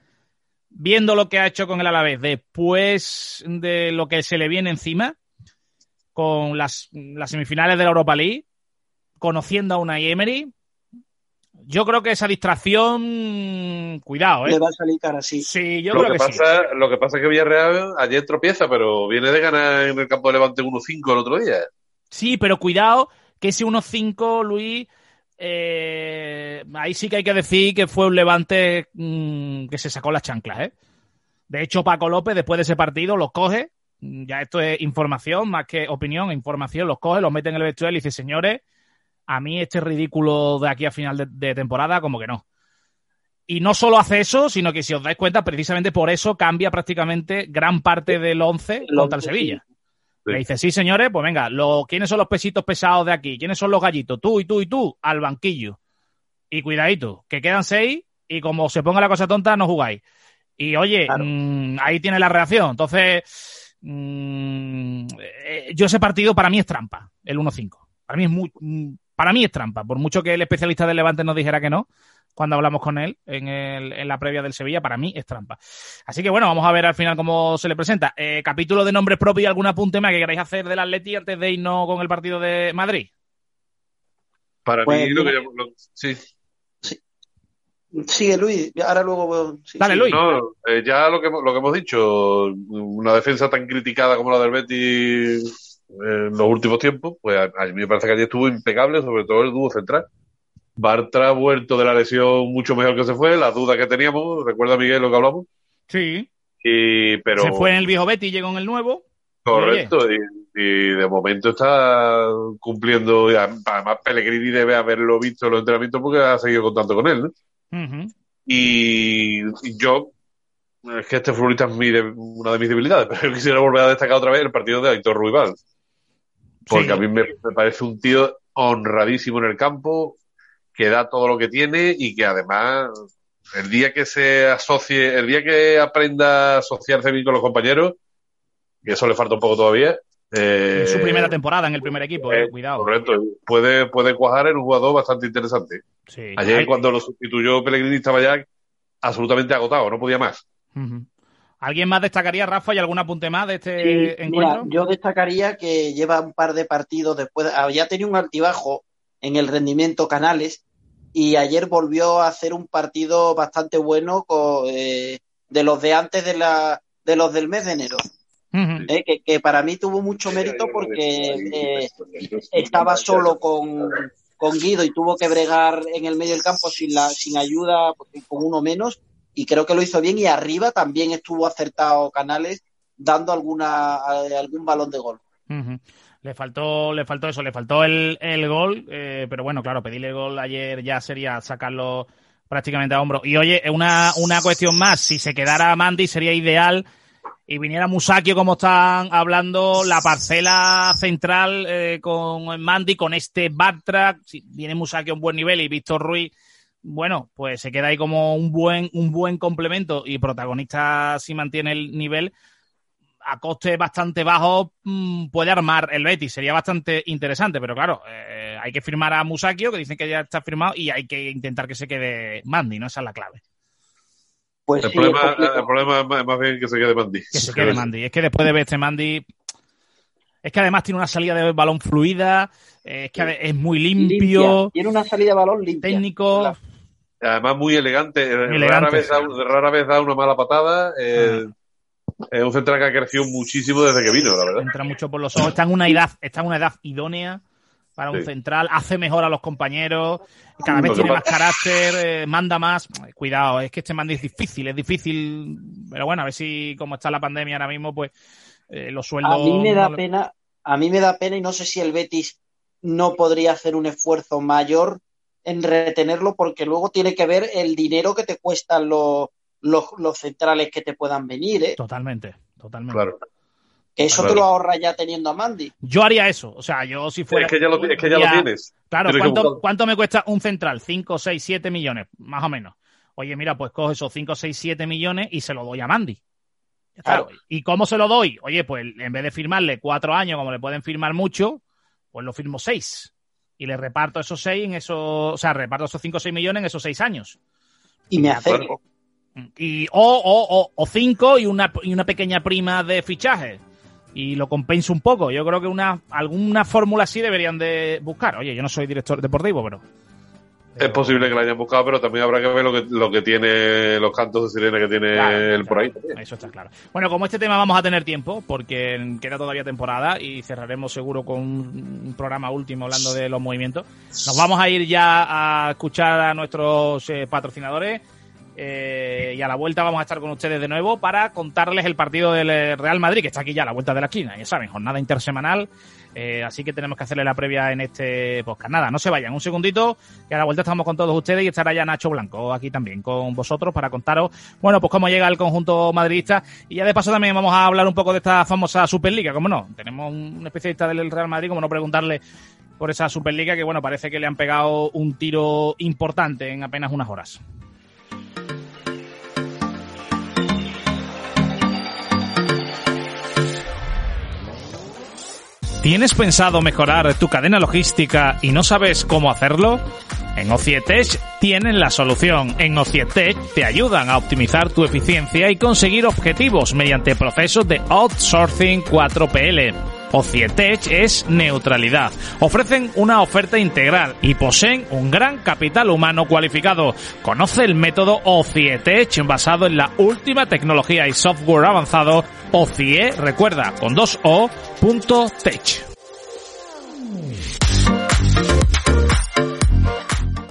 viendo lo que ha hecho con el Alavés después de lo que se le viene encima con las, las semifinales de la Europa League conociendo a una Emery, yo creo que esa distracción, cuidado, ¿eh? Le va a salir cara, sí. Sí, yo lo creo que, que pasa, sí. Lo que pasa es que Villarreal ayer tropieza, pero viene de ganar en el campo de Levante 1-5 el otro día. Sí, pero cuidado, que ese 1-5, Luis, eh, ahí sí que hay que decir que fue un Levante mmm, que se sacó las chanclas, ¿eh? De hecho, Paco López, después de ese partido, los coge, ya esto es información más que opinión, información, los coge, los mete en el vestuario y dice, señores, a mí este ridículo de aquí a final de, temporada, como que no. Y no solo hace eso, sino que si os dais cuenta, precisamente por eso cambia prácticamente gran parte del 11 contra el Sevilla. Le dice, sí, señores, pues venga, lo, ¿quiénes son los pesitos pesados de aquí? ¿Quiénes son los gallitos? Tú y tú y tú, al banquillo. Y cuidadito, que quedan seis y como se ponga la cosa tonta, no jugáis. Y oye, mmm, ahí tiene la reacción. Entonces, mmm, eh, yo ese partido para mí es trampa, el 1-5. Para mí es muy, para mí es trampa, por mucho que el especialista del Levante nos dijera que no, cuando hablamos con él en, el, en la previa del Sevilla, para mí es trampa. Así que bueno, vamos a ver al final cómo se le presenta. Eh, capítulo de nombres propios y algún apunte más que queráis hacer del Atleti antes de irnos con el partido de Madrid. Para pues, mí, lo que yo, lo, sí. sí. Sigue Luis, ahora luego. Sí, Dale, Luis. No, eh, ya lo que, lo que hemos dicho, una defensa tan criticada como la del Betis en los últimos tiempos, pues a, mí me parece que allí estuvo impecable, sobre todo el dúo central. Bartra ha vuelto de la lesión mucho mejor que se fue, las dudas que teníamos, ¿recuerda Miguel lo que hablamos? Sí. Y, pero... Se fue en el viejo Betty y llegó en el nuevo. Correcto, y, y, de momento está cumpliendo, además Pellegrini debe haberlo visto en los entrenamientos porque ha seguido contando con él, ¿no? Uh -huh. y, y, yo, es que este futbolista es mi, una de mis debilidades, (laughs) pero quisiera volver a destacar otra vez el partido de Aitor Ruibal porque sí. a mí me, me, parece un tío honradísimo en el campo, que da todo lo que tiene y que además el día que se asocie, el día que aprenda a asociarse bien con los compañeros, y eso le falta un poco todavía. Eh, en su primera temporada en el primer equipo, eh, cuidado. Correcto, puede, puede cuajar en un jugador bastante interesante. Sí, Ayer, hay... cuando lo sustituyó Pellegrini, estaba ya absolutamente agotado, no podía más. Uh -huh. ¿Alguien más destacaría, Rafa, y algún apunte más de este sí, encuentro? Mira, yo destacaría que lleva un par de partidos después, había tenido un altibajo en el rendimiento Canales y ayer volvió a hacer un partido bastante bueno con, eh, de los de antes de, la, de los del mes de enero. Uh -huh. eh, que, que, para mí tuvo mucho mérito porque eh, estaba solo con, con Guido y tuvo que bregar en el medio del campo sin, la, sin ayuda, con uno menos y creo que lo hizo bien y arriba también estuvo acertado Canales dando alguna algún balón de gol. Uh -huh. Le faltó, le faltó eso, le faltó el, el gol, eh, pero bueno, claro, pedirle el gol ayer ya sería sacarlo prácticamente a hombro. Y oye, una, una cuestión más, si se quedara Mandy sería ideal y viniera Musakio como están hablando, la parcela central eh, con Mandy, con este backtrack, si viene Musakio a un buen nivel y Víctor Ruiz bueno, pues se queda ahí como un buen, un buen complemento y protagonista si mantiene el nivel a coste bastante bajo mm, puede armar el Betis. Sería bastante interesante, pero claro, eh, hay que firmar a Musakio, que dicen que ya está firmado, y hay que intentar que se quede Mandy, ¿no? Esa es la clave. Pues el, problema, el, problema, es más bien que se quede Mandy. Que se (laughs) quede Mandy. Es que después de ver este Mandy, es que además tiene una salida de balón fluida, es que es muy limpio. Tiene una salida de balón limpia. Técnico. Además muy elegante. rara, vez da, rara, vez da, una mala patada. Eh, ah. Es un central que ha crecido muchísimo desde que vino, la verdad. Entra mucho por los ojos. Está en una edad, está en una edad idónea para un central, hace mejor a los compañeros, cada vez tiene más carácter, eh, manda más. Cuidado, es que este mando es difícil, es difícil, pero bueno, a ver si como está la pandemia ahora mismo, pues eh, los sueldos... A mí me da pena, a mí me da pena y no sé si el Betis no podría hacer un esfuerzo mayor en retenerlo porque luego tiene que ver el dinero que te cuestan los, los, centrales que te puedan venir. ¿eh? Totalmente, totalmente. Claro. Eso te lo ahorra ya teniendo a Mandy. Yo haría eso. O sea, yo si fuera. Es que ya lo, es que ya lo tienes. Claro, ¿cuánto, ¿cuánto, me cuesta un central? 5, 6, 7 millones, más o menos. Oye, mira, pues coge esos 5, 6, 7 millones y se lo doy a Mandy. Claro. ¿Y cómo se lo doy? Oye, pues en vez de firmarle cuatro años, como le pueden firmar mucho, pues lo firmo seis. Y le reparto esos seis en esos, o sea, reparto esos cinco o seis millones en esos seis años. Y me acerco. Y, o, o, o, cinco y una, y una pequeña prima de fichaje. Y lo compenso un poco. Yo creo que una, alguna fórmula así deberían de buscar. Oye, yo no soy director deportivo, pero es posible que la hayan buscado, pero también habrá que ver lo que, lo que tiene los cantos de sirena que tiene él por ahí. Eso está claro. Bueno, como este tema vamos a tener tiempo, porque queda todavía temporada y cerraremos seguro con un programa último hablando de los movimientos. Nos vamos a ir ya a escuchar a nuestros eh, patrocinadores. Eh, y a la vuelta vamos a estar con ustedes de nuevo para contarles el partido del eh, Real Madrid, que está aquí ya a la vuelta de la esquina. Ya saben, jornada intersemanal eh, así que tenemos que hacerle la previa en este podcast. Nada, no se vayan, un segundito, que a la vuelta estamos con todos ustedes y estará ya Nacho Blanco aquí también con vosotros para contaros, bueno, pues cómo llega el conjunto madridista. Y ya de paso también vamos a hablar un poco de esta famosa Superliga, como no. Tenemos un especialista del Real Madrid, como no preguntarle por esa Superliga que, bueno, parece que le han pegado un tiro importante en apenas unas horas. ¿Tienes pensado mejorar tu cadena logística y no sabes cómo hacerlo? En Ocietech tienen la solución. En Ocietech te ayudan a optimizar tu eficiencia y conseguir objetivos mediante procesos de outsourcing 4PL. Ocietech es neutralidad. Ofrecen una oferta integral y poseen un gran capital humano cualificado. Conoce el método Ocietech basado en la última tecnología y software avanzado OCIE, recuerda, con dos O, punto tech.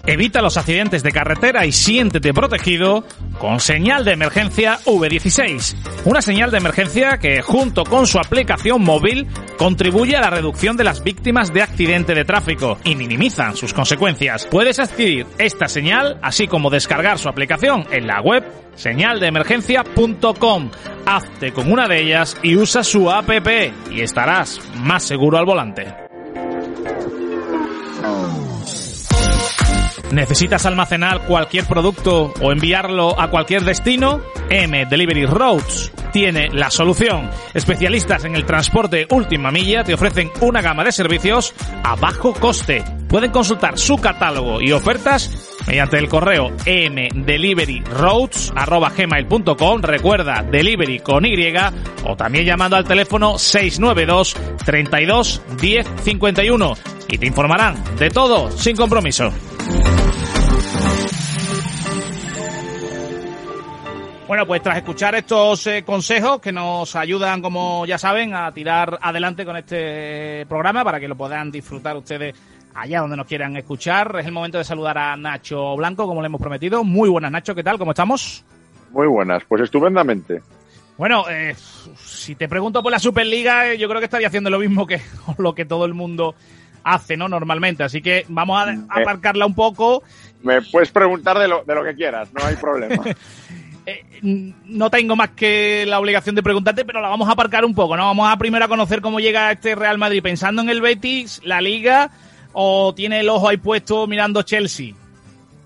Evita los accidentes de carretera y siéntete protegido con señal de emergencia V16. Una señal de emergencia que, junto con su aplicación móvil, contribuye a la reducción de las víctimas de accidente de tráfico y minimizan sus consecuencias. Puedes adquirir esta señal, así como descargar su aplicación en la web señaldeemergencia.com. Hazte con una de ellas y usa su app y estarás más seguro al volante. ¿Necesitas almacenar cualquier producto o enviarlo a cualquier destino? M Delivery Roads tiene la solución. Especialistas en el transporte última milla te ofrecen una gama de servicios a bajo coste. Pueden consultar su catálogo y ofertas mediante el correo mdeliveryroads.gmail.com Recuerda, delivery con Y o también llamando al teléfono 692 32 10 51 y te informarán de todo sin compromiso. Bueno, pues tras escuchar estos eh, consejos que nos ayudan, como ya saben, a tirar adelante con este programa para que lo puedan disfrutar ustedes allá donde nos quieran escuchar, es el momento de saludar a Nacho Blanco, como le hemos prometido. Muy buenas, Nacho, ¿qué tal? ¿Cómo estamos? Muy buenas, pues estupendamente. Bueno, eh, si te pregunto por la Superliga, eh, yo creo que estaría haciendo lo mismo que (laughs) lo que todo el mundo hace, ¿no? Normalmente. Así que vamos a aparcarla un poco. Me puedes preguntar de lo, de lo que quieras, no hay problema. (laughs) Eh, no tengo más que la obligación de preguntarte, pero la vamos a aparcar un poco, ¿no? Vamos a primero a conocer cómo llega este Real Madrid pensando en el Betis, la Liga, o tiene el ojo ahí puesto mirando Chelsea.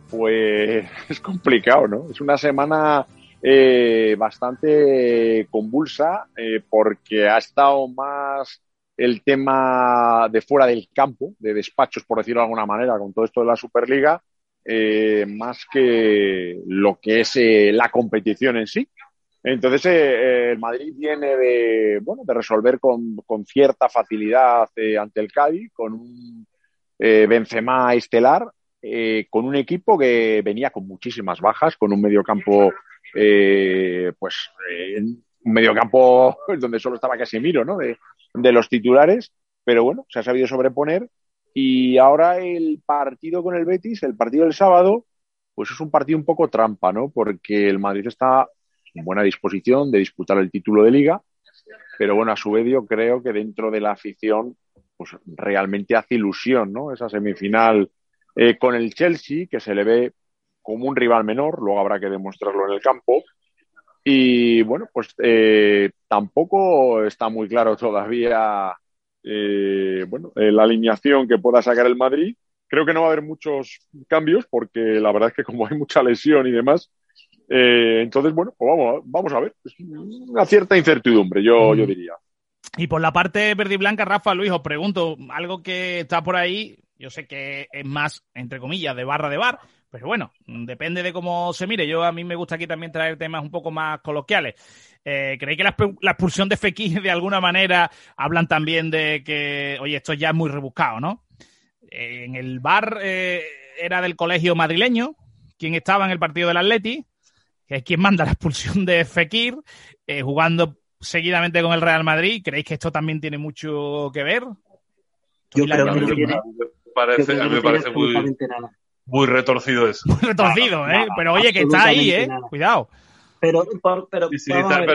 pues (laughs) es complicado, ¿no? Es una semana eh, bastante convulsa eh, porque ha estado más el tema de fuera del campo, de despachos, por decirlo de alguna manera, con todo esto de la Superliga, eh, más que lo que es la competición en sí. Entonces, el Madrid viene de, bueno, de resolver con, con cierta facilidad ante el Cádiz, con un Benzema estelar, con un equipo que venía con muchísimas bajas, con un mediocampo eh, pues eh, un mediocampo (laughs) donde solo estaba Casemiro, ¿no? De, de los titulares, pero bueno, se ha sabido sobreponer y ahora el partido con el Betis, el partido del sábado, pues es un partido un poco trampa, ¿no? Porque el Madrid está en buena disposición de disputar el título de liga, pero bueno, a su vez yo creo que dentro de la afición, pues realmente hace ilusión, ¿no? Esa semifinal eh, con el Chelsea, que se le ve como un rival menor, luego habrá que demostrarlo en el campo. Y bueno, pues eh, tampoco está muy claro todavía eh, bueno, eh, la alineación que pueda sacar el Madrid. Creo que no va a haber muchos cambios porque la verdad es que como hay mucha lesión y demás, entonces bueno, pues vamos, vamos a ver. Es una cierta incertidumbre, yo, yo diría. Y por la parte verde y blanca, Rafa, Luis, os pregunto, algo que está por ahí, yo sé que es más, entre comillas, de barra de bar, pero bueno, depende de cómo se mire. Yo a mí me gusta aquí también traer temas un poco más coloquiales. Eh, ¿Creéis que la, expulsión de Fekir de alguna manera hablan también de que, oye, esto ya es muy rebuscado, ¿no? Eh, en el bar eh, era del colegio madrileño, quien estaba en el partido del Atleti, que es quien manda la expulsión de Fekir, jugando seguidamente con el Real Madrid. ¿Creéis que esto también tiene mucho que ver? Yo creo que a mí me parece muy, muy retorcido eso. Muy retorcido, ¿eh? pero oye, que está ahí, ¿eh? Cuidado. Pero, pero,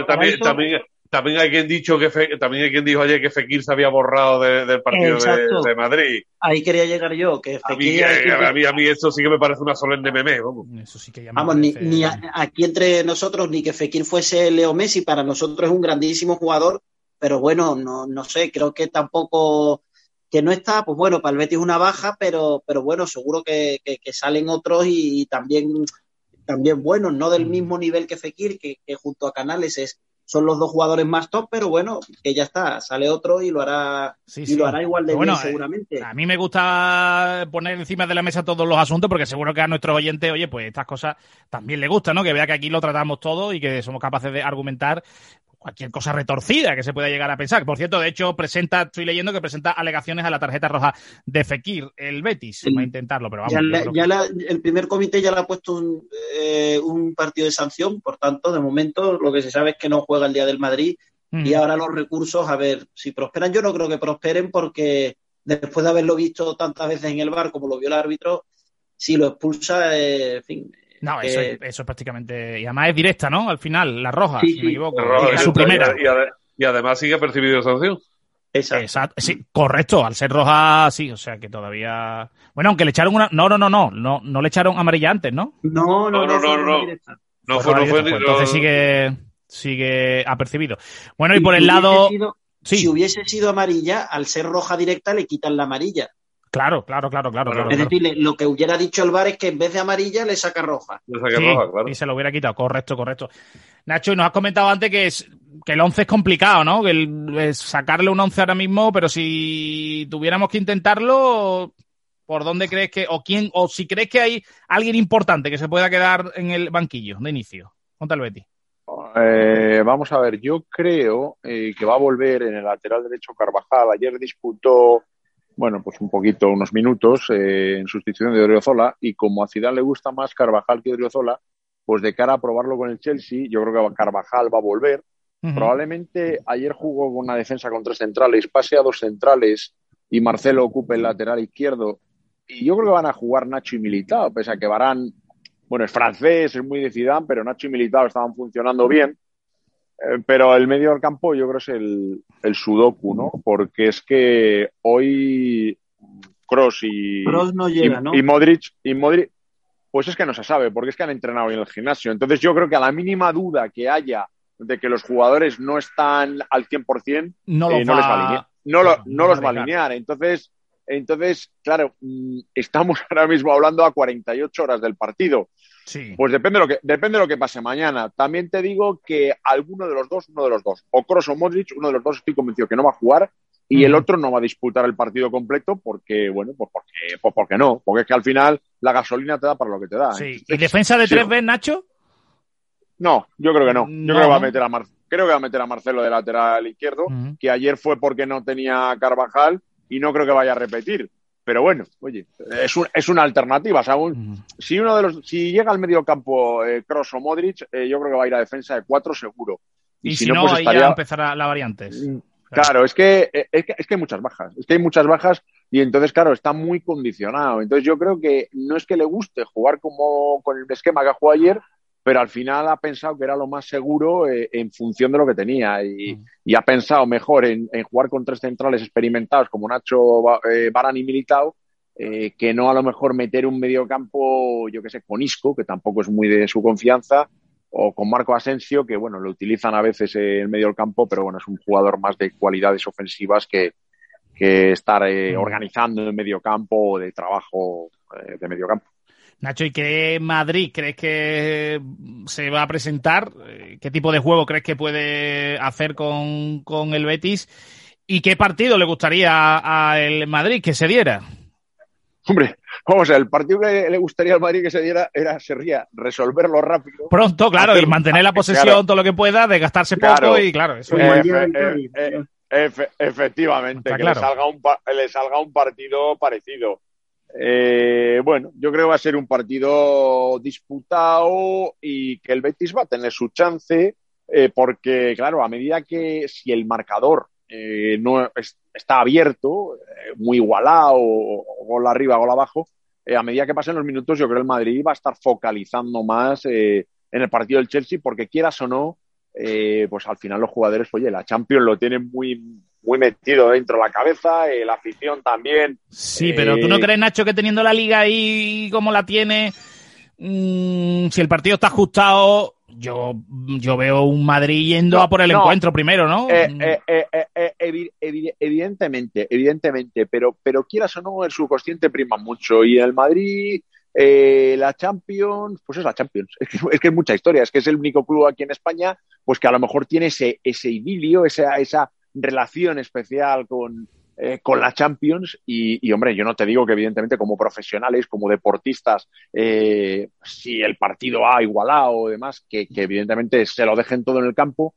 también, también, también, hay quien dicho que también hay quien dijo ayer que Fekir se había borrado del partido de, Madrid. Ahí quería llegar yo, que Fekir, a, mí, a, mí, eso sí que me parece una solemne meme, vamos. Eso sí que ya vamos, ni, ni aquí entre nosotros ni que Fekir fuese Leo Messi, para nosotros es un grandísimo jugador, pero bueno, no, no sé, creo que tampoco que no está, pues bueno, para el Betis una baja, pero, pero bueno, seguro que, salen otros y, también, también buenos, no del mismo nivel que Fekir, que, junto a Canales es, son los dos jugadores más top, pero bueno, que ya está, sale otro y lo hará, y lo hará igual de bien, seguramente. A mí me gusta poner encima de la mesa todos los asuntos, porque seguro que a nuestros oyentes, oye, pues estas cosas también le gustan, ¿no? Que vea que aquí lo tratamos todo y que somos capaces de argumentar cualquier cosa retorcida que se pueda llegar a pensar. Por cierto, de hecho, presenta, estoy leyendo que presenta alegaciones a la tarjeta roja de Fekir, el Betis. va a intentarlo, pero vamos. Ya, el primer comité ya le ha puesto eh, un, partido de sanción, por tanto, de momento lo que se sabe es que no juega el día del Madrid y ahora los recursos, a ver si prosperan. Yo no creo que prosperen porque después de haberlo visto tantas veces en el bar como lo vio el árbitro, si lo expulsa, eh, en fin, no, eso, es, eso es prácticamente. Y además es directa, ¿no? Al final, la roja, si me equivoco. es su primera. Y, además sigue percibido sanción. Exacto. Sí, correcto. Al ser roja, sí. O sea que todavía. Bueno, aunque le echaron una. No, no, no, no. No, no le echaron amarilla antes, ¿no? No, no, no. No, no, no. fue, no fue, Entonces sigue, sigue apercibido. Bueno, y, por el lado. Si hubiese sido amarilla, al ser roja directa le quitan la amarilla. Claro, claro, claro, claro. es decir, lo que hubiera dicho el VAR es que en vez de amarilla le saca roja. Le saca roja, claro. Y se lo hubiera quitado, correcto, correcto. Nacho, y nos has comentado antes que, es, que el 11 es complicado, ¿no? Que el, sacarle un 11 ahora mismo, pero si tuviéramos que intentarlo, ¿por dónde crees que, o quién, o si crees que hay alguien importante que se pueda quedar en el banquillo de inicio? Ponte el Betty. Eh, vamos a ver, yo creo eh, que va a volver en el lateral derecho Carvajal. Ayer disputó bueno, pues un poquito, unos minutos eh, en sustitución de Odriozola y como a Zidane le gusta más Carvajal que Odriozola, pues de cara a probarlo con el Chelsea, yo creo que Carvajal va a volver. Probablemente ayer jugó con una defensa con tres centrales, pase a dos centrales y Marcelo ocupe el lateral izquierdo. Y yo creo que van a jugar Nacho y Militao, pese a que Barán, bueno, es francés, es muy de Zidane, pero Nacho y Militao estaban funcionando bien. Eh, pero el medio del campo yo creo es el, el Sudoku, ¿no? Porque es que hoy Cross y, no llega, ¿no? y Modric, y Modric, pues es que no se sabe, porque es que han entrenado en el gimnasio. Entonces yo creo que a la mínima duda que haya de que los jugadores no están al 100%, no, eh, no les va a alinear. No, no, los va a alinear. Entonces, Entonces, claro, mm, estamos (laughs) ahora mismo hablando a 48 horas del partido. Sí. Pues depende de, lo que, depende de lo que pase mañana. También te digo que alguno de los dos, uno de los dos, o Kroos o Modric, uno de los dos estoy convencido que no va a jugar y el otro no va a disputar el partido completo porque, bueno, pues porque, pues porque no, porque es que al final la gasolina te da para lo que te da. Sí. ¿Y defensa de tres veces, Nacho? No, yo creo que no. Yo creo que va a meter a creo que va a meter a Marcelo de lateral izquierdo, que ayer fue porque no tenía Carvajal y no creo que vaya a repetir. Pero bueno, oye, es, es una alternativa. si uno de los, si llega al medio campo eh, Cross o Modric, eh, yo creo que va a ir a defensa de cuatro seguro. Y, si, no, pues estaría... ya empezará la variantes. Mm, claro, es que, eh, es que, es que hay muchas bajas. Es que hay muchas bajas y entonces, claro, está muy condicionado. Entonces yo creo que no es que le guste jugar como con el esquema que jugó ayer, pero al final ha pensado que era lo más seguro eh, en función de lo que tenía y, mm. ha pensado mejor en, jugar con tres centrales experimentados como Nacho eh, y Militao eh, que no a lo mejor meter un mediocampo, yo que sé, con Isco, que tampoco es muy de su confianza, o con Marco Asensio, que bueno, lo utilizan a veces en medio del campo, pero bueno, es un jugador más de cualidades ofensivas que, que estar mm. organizando en medio campo o de trabajo de medio campo. Nacho, ¿y qué Madrid crees que se va a presentar? ¿Qué tipo de juego crees que puede hacer con, el Betis? ¿Y qué partido le gustaría al Madrid que se diera? Hombre, vamos a el partido que le gustaría al Madrid que se diera era, sería resolverlo rápido. Pronto, claro, y mantener la posesión todo lo que pueda, desgastarse poco y claro, eso efectivamente, que le, salga un, le salga un partido parecido. Eh, bueno, yo creo que va a ser un partido disputado y que el Betis va a tener su chance, eh, porque, claro, a medida que si el marcador eh, no está abierto, muy igualado, o gol arriba, gol abajo, a medida que pasen los minutos, yo creo que el Madrid va a estar focalizando más en el partido del Chelsea, porque quieras o no, pues al final los jugadores, oye, la Champions lo tienen muy muy metido dentro de la cabeza, y la afición también. Sí, pero ¿tú no eh, crees, Nacho, que teniendo la liga ahí como la tiene, mm, si el partido está ajustado, yo, yo veo un Madrid yendo a por el encuentro primero, ¿no? Eh, eh, evidentemente, evidentemente, pero, pero quieras o no, el subconsciente prima mucho y el Madrid... la Champions, pues es la Champions. Es que, es que, mucha historia. Es que es el único club aquí en España, pues que a lo mejor tiene ese, ese idilio, esa, esa, relación especial con, eh, con la Champions y, hombre, yo no te digo que evidentemente como profesionales, como deportistas, eh, si el partido ha igualado o demás, que, evidentemente se lo dejen todo en el campo.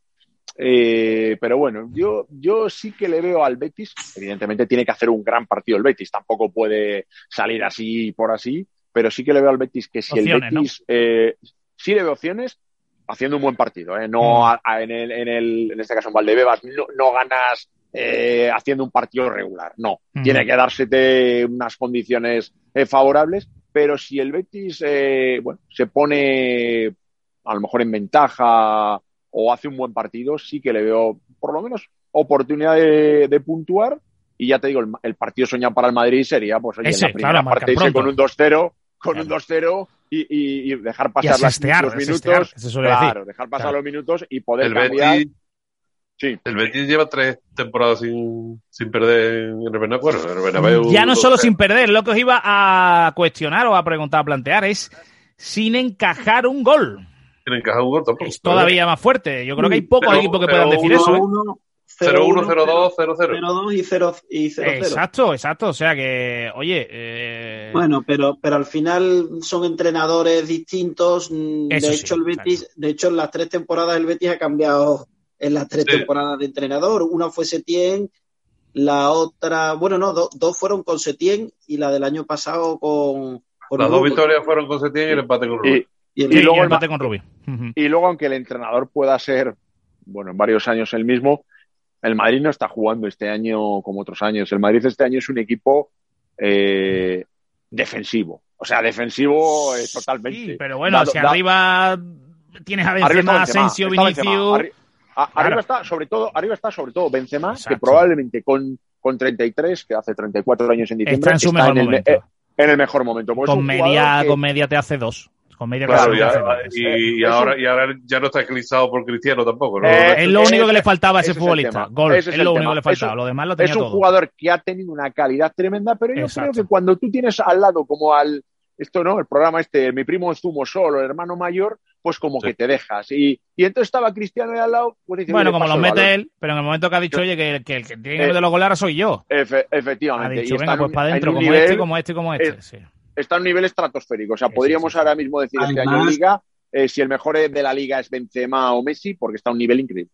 Eh, pero bueno, yo, yo sí que le veo al Betis, evidentemente tiene que hacer un gran partido el Betis, tampoco puede salir así por así, pero sí que le veo al Betis que si el Betis sí le veo opciones, haciendo un buen partido, ¿eh? no mm. en, el, en, el, en este caso en Valdebebas, no, no ganas eh, haciendo un partido regular, no, mm. tiene que dársete unas condiciones eh, favorables, pero si el Betis eh, bueno, se pone a lo mejor en ventaja o hace un buen partido, sí que le veo por lo menos oportunidad de, puntuar y ya te digo, el, partido soñado para el Madrid sería pues oye, en la primera parte con un 2-0 con un 2-0 y, y, dejar pasar los minutos. claro, dejar pasar los minutos y poder el cambiar. Betis, sí. El Betis lleva tres temporadas sin, sin perder en el Bernabéu. ya no solo sin perder, lo que os iba a cuestionar o a preguntar, a plantear es sin encajar un gol. Sin encajar un gol tampoco. Es todavía más fuerte. Yo creo que hay pocos equipos que puedan decir eso. ¿eh? 0-1, 0-2, 0-0. 0-2 y 0 y 0 Exacto, exacto. O sea que, oye. Eh... Bueno, pero, pero al final son entrenadores distintos. Mm, de hecho, el Betis, de hecho, en las tres temporadas el Betis ha cambiado en las tres temporadas de entrenador. Una fue Setién, la otra, bueno, no, dos fueron con Setién y la del año pasado con. con las dos victorias fueron con Setién y el empate con Rubí. Y, el, luego el empate con Rubí. Y luego, aunque el entrenador pueda ser, bueno, en varios años el mismo, el Madrid no está jugando este año como otros años. El Madrid este año es un equipo eh, defensivo. O sea, defensivo eh, totalmente. Sí, pero bueno, si arriba tienes a Benzema, Asensio, Vinicius... arriba está sobre todo, arriba está sobre todo Benzema, que probablemente con, con 33, que hace 34 años en diciembre, está en su mejor momento. en el mejor momento. con, media, con media te hace dos. Con media Claro, y, de ahora, y- ahora, y ahora ya no está eclipsado por Cristiano tampoco. ¿no? Eh, Es lo único que le faltaba a ese es futbolista. tema. Gol. Ese Es, es lo único tema. que le faltaba. Es un- lo demás lo tenía es un todo. jugador que ha tenido una calidad tremenda, pero yo Exacto. creo que cuando tú tienes al lado como al esto no, el programa este, mi primo es zumo solo, el hermano mayor, pues como Sí. que te dejas. Y, y entonces estaba Cristiano ahí al lado, pues dice, Bueno, "Oye, como los mete balón". él, pero en el momento que ha dicho, oye, que, que el que tiene que Eh, meter los goles ahora soy yo. Efe- Ha efectivamente. dicho, y está venga, en pues para en adentro, como nivel- este, como este, como este. eh, sí. Está en un nivel estratosférico. O sea, podríamos sí, sí. ahora mismo decir este año en Liga eh, si el mejor de la Liga es Benzema o Messi, porque está a un nivel increíble.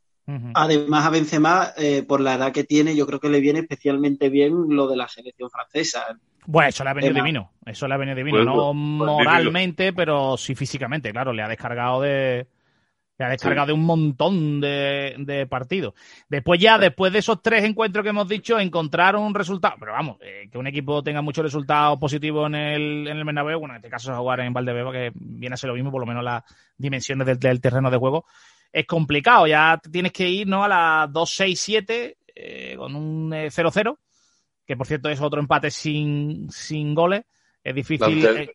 Además, a Benzema, eh, por la edad que tiene, yo creo que le viene especialmente bien lo de la selección francesa. Bueno, eso le ha venido Emma. divino. Eso le ha venido divino. Pues, no pues, moralmente, pero sí físicamente, claro. Le ha descargado de. Le ha descargado de un montón de, de partidos. Después ya, después de esos tres encuentros que hemos dicho, encontrar un resultado. Pero vamos, eh, que un equipo tenga muchos resultados positivos en el, en el Bernabéu, bueno, en este caso es jugar en Valdebeba, que viene a ser lo mismo, por lo menos las dimensiones del, del terreno de juego, es complicado. Ya tienes que ir ¿no? a las 2-6-7 eh, con un eh, 0-0, que por cierto es otro empate sin, sin goles. Es difícil.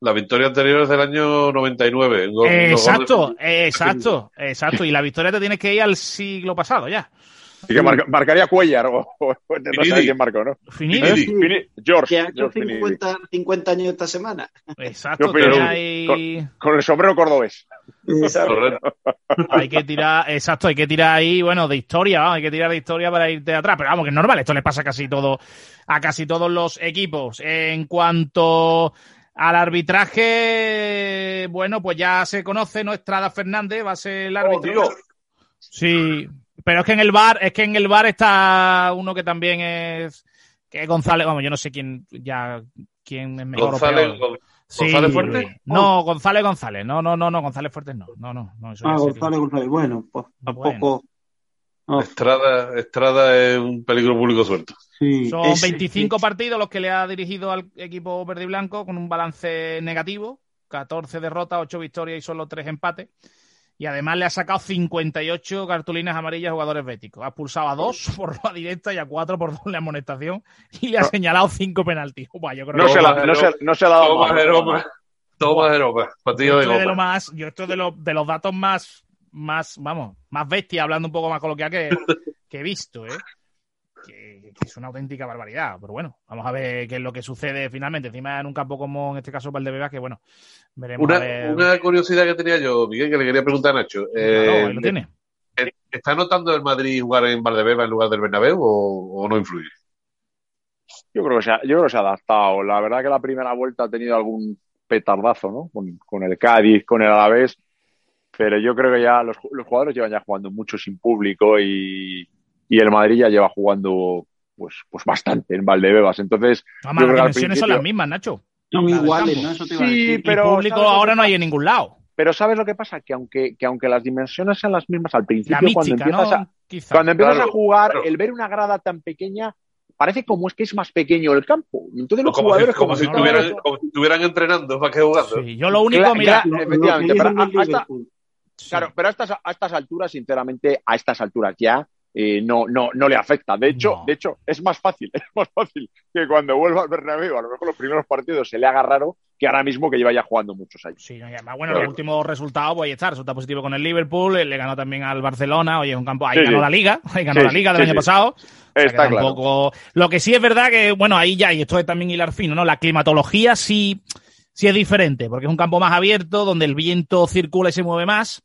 La, victoria anterior es del año 99. un gol- de- exacto, exacto, exacto. Y la victoria te tienes que ir al siglo pasado ya. Así que marca- marcaría Cuellar o, o- no Finidi. sé quién marcó, ¿no? Finidi. Fini- George. Que ha hecho George Finidi. 50, 50 años esta semana. Exacto, ahí- Con el sombrero cordobés. Hay que tirar, exacto, hay que tirar ahí, bueno, de historia, vamos, hay que tirar de historia para irte atrás, pero vamos, que es normal, esto le pasa casi todo, a casi todos los equipos. En cuanto al arbitraje, bueno, pues ya se conoce, ¿no? Estrada Fernández va a ser el Oh, árbitro. Dios. Sí, pero es que en el bar, es que en el bar está uno que también es, que es González, vamos, yo no sé quién, ya, quién es mejor González, o peor. Sí, ¿González Fuerte? No, González González. No, no, no, no, González Fuertes no. No, no, no. Eso Ah, González, González. Bueno, pues tampoco. No, Estrada, Estrada es un peligro público suelto. sí, Son es- 25 partidos los que le ha dirigido al equipo verde y blanco con un balance negativo. 14 derrotas, 8 victorias y solo 3 empates. Y además le ha sacado 58 cartulinas amarillas a jugadores béticos. Ha expulsado a 2 (laughs) por la directa y a 4 por doble amonestación. Y le ha señalado 5 penaltis. Buah, yo creo No que se, la, no, se, no se ha dado Toma, mal. Jeroma. Toma. Partido de Esto es de lo más, yo esto es de, lo- de los datos más, más, vamos, más bestia, hablando un poco más coloquial que, (laughs) que he visto, ¿eh? Que, que es una auténtica barbaridad. Pero bueno, vamos a ver qué es lo que sucede finalmente. Encima en un campo como en este caso Valdebebas, que bueno, veremos Una, a ver. una curiosidad que tenía yo, Miguel, que le quería preguntar a Nacho. Claro, Eh, lo tiene. ¿Está notando el Madrid jugar en Valdebeba en lugar del Bernabéu o, o no influye? Yo creo que se ha, yo creo que se ha adaptado. La verdad que la primera vuelta ha tenido algún petardazo, ¿no? Con, con el Cádiz, con el Alavés. Pero yo creo que ya los, los jugadores llevan ya jugando mucho sin público y, y el Madrid ya lleva jugando pues, pues bastante en Valdebebas. Entonces, Además, yo las creo dimensiones son las mismas, Nacho. Son iguales, campo. ¿no? Eso te iba a Sí, decir. pero y público ¿sabes lo ahora no hay en ningún lado. pero ¿sabes lo que pasa? Que aunque, que aunque las dimensiones sean las mismas al principio, cuando empiezas, ¿no? a, Quizá. cuando empiezas Claro, a jugar, claro. el ver una grada tan pequeña parece como es que es más pequeño el campo. Entonces los como, jugadores si, como, como si no, estuvieran, no. como si estuvieran entrenando para que jugando. Sí, yo lo único, mira, cla- Lo- lo efectivamente, que pero hasta- Claro, pero a estas, a estas alturas, sinceramente, a estas alturas ya eh, no, no, no le afecta. De hecho, No. de hecho, es más fácil, (laughs) es más fácil que cuando vuelva al Bernabéu, a lo mejor los primeros partidos se le haga raro que ahora mismo que lleva ya jugando muchos años. Sí, no, además, bueno, Claro. los últimos resultados, pues ahí está, resultado positivo con el Liverpool, eh, le ganó también al Barcelona, oye, es un campo, ahí Sí, ganó sí. la Liga, (laughs) ahí ganó Sí, la Liga del año pasado. O sea, que Está claro. Lo que sí es verdad que, bueno, ahí ya, y esto es también hilar fino, ¿no? La climatología sí, sí es diferente, porque es un campo más abierto, donde el viento circula y se mueve más.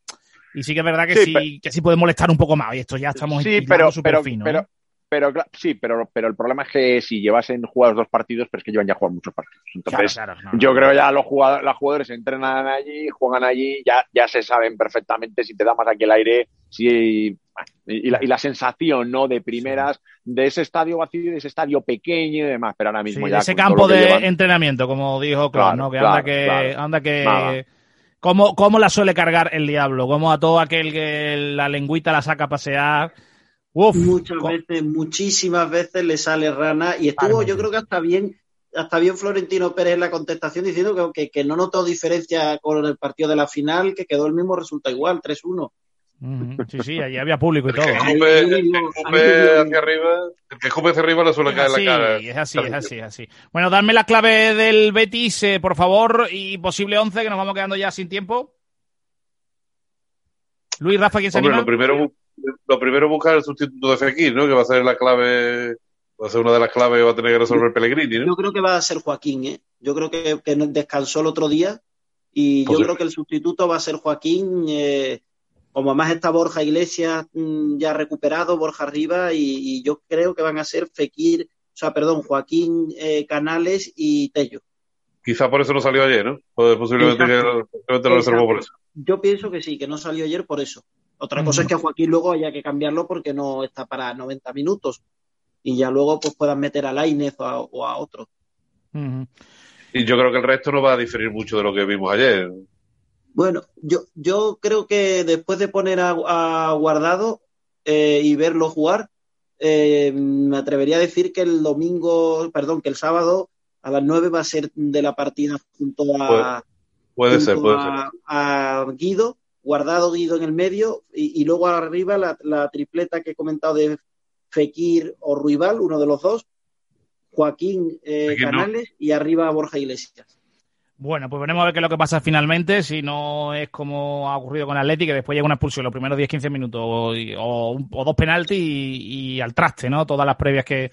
Y sí que es verdad que sí, Sí, que sí puede molestar un poco más. Y esto ya estamos Sí, pero, pero, fino, pero, ¿eh? pero, sí, pero, pero el problema es que si llevasen jugados dos partidos, pero es que llevan ya jugado muchos partidos. Entonces, Claro, claro, no, yo no. creo ya los jugadores, los jugadores entrenan allí, juegan allí, ya, ya se saben perfectamente si te da más aquí el aire, si y, y la, y la sensación, ¿no? De primeras, de ese estadio vacío, de ese estadio pequeño y demás, pero ahora mismo ya. ese campo de llevan- entrenamiento, como dijo Klopp, Claro, ¿no? Que claro, anda que, claro. anda que, Nada. ¿Cómo, ¿Cómo la suele cargar el diablo? ¿Cómo a todo aquel que la lengüita la saca a pasear? Uf, Muchas veces, muchísimas veces le sale rana y estuvo, yo creo que hasta bien, hasta bien Florentino Pérez en la contestación diciendo que, que, que no notó diferencia con el partido de la final, que quedó el mismo resultado igual, 3-1. Sí, sí, allí había público y todo. El que escupe, hacia arriba, el que escupe hacia arriba le suele caer la cara. Es así, es así, es así. Bueno, dadme la clave del Betis, eh, por favor, y posible 11, que nos vamos quedando ya sin tiempo. Luis, Rafa, ¿quién se Hombre, Lo primero, lo primero buscar el sustituto de Fekir, ¿no? Que va a ser la clave, va a ser una de las claves que va a tener que resolver Pellegrini, ¿no? Yo creo que va a ser Joaquín, ¿eh? Yo creo que, que descansó el otro día y yo creo que el sustituto va a ser Joaquín. Eh, como más está Borja Iglesias mm, ya recuperado, Borja arriba, y, yo creo que van a ser Fekir, o sea, perdón, Joaquín eh, Canales y Tello. Quizá por eso no salió ayer, ¿no? Posiblemente, lo reservó por eso. Yo pienso que sí, que no salió ayer por eso. Otra cosa es que a Joaquín luego haya que cambiarlo porque no está para 90 minutos y ya luego pues puedan meter a Lainez o a, o a otro. Y yo creo que el resto no va a diferir mucho de lo que vimos ayer. Bueno, yo, yo creo que después de poner a, Guardado eh, y verlo jugar, eh, me atrevería a decir que el domingo, perdón, que el sábado a las 9 va a ser de la partida junto a, puede, ser, puede a, Guido, Guardado Guido en el medio y, luego arriba la, la, tripleta que he comentado de Fekir o Ruibal, uno de los dos, Joaquín eh, Canales y arriba Borja Iglesias. Bueno, pues veremos a ver qué es lo que pasa finalmente, si no es como ha ocurrido con Atleti, que después llega una expulsión los primeros 10-15 minutos o, dos penaltis y, al traste, ¿no? Todas las previas que,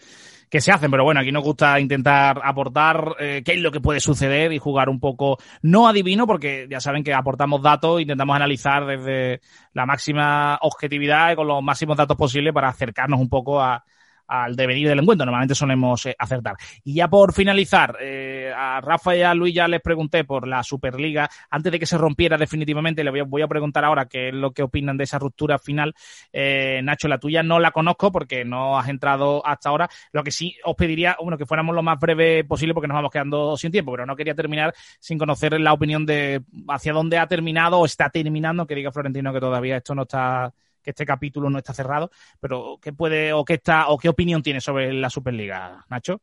se hacen, pero bueno, aquí nos gusta intentar aportar eh, qué es lo que puede suceder y jugar un poco, no adivino, porque ya saben que aportamos datos, intentamos analizar desde la máxima objetividad y con los máximos datos posibles para acercarnos un poco a, al devenir del encuentro. Normalmente solemos eh, acertar. Y ya por finalizar, eh, a Rafa y a Luis ya les pregunté por la Superliga. Antes de que se rompiera definitivamente, le voy a, preguntar ahora qué es lo que opinan de esa ruptura final. Eh, Nacho, la tuya no la conozco porque no has entrado hasta ahora. Lo que sí os pediría, bueno, que fuéramos lo más breve posible porque nos vamos quedando sin tiempo, pero no quería terminar sin conocer la opinión de hacia dónde ha terminado o está terminando, que diga Florentino que todavía esto no está que este capítulo no está cerrado, pero ¿qué puede o qué está o qué opinión tiene sobre la Superliga, Nacho?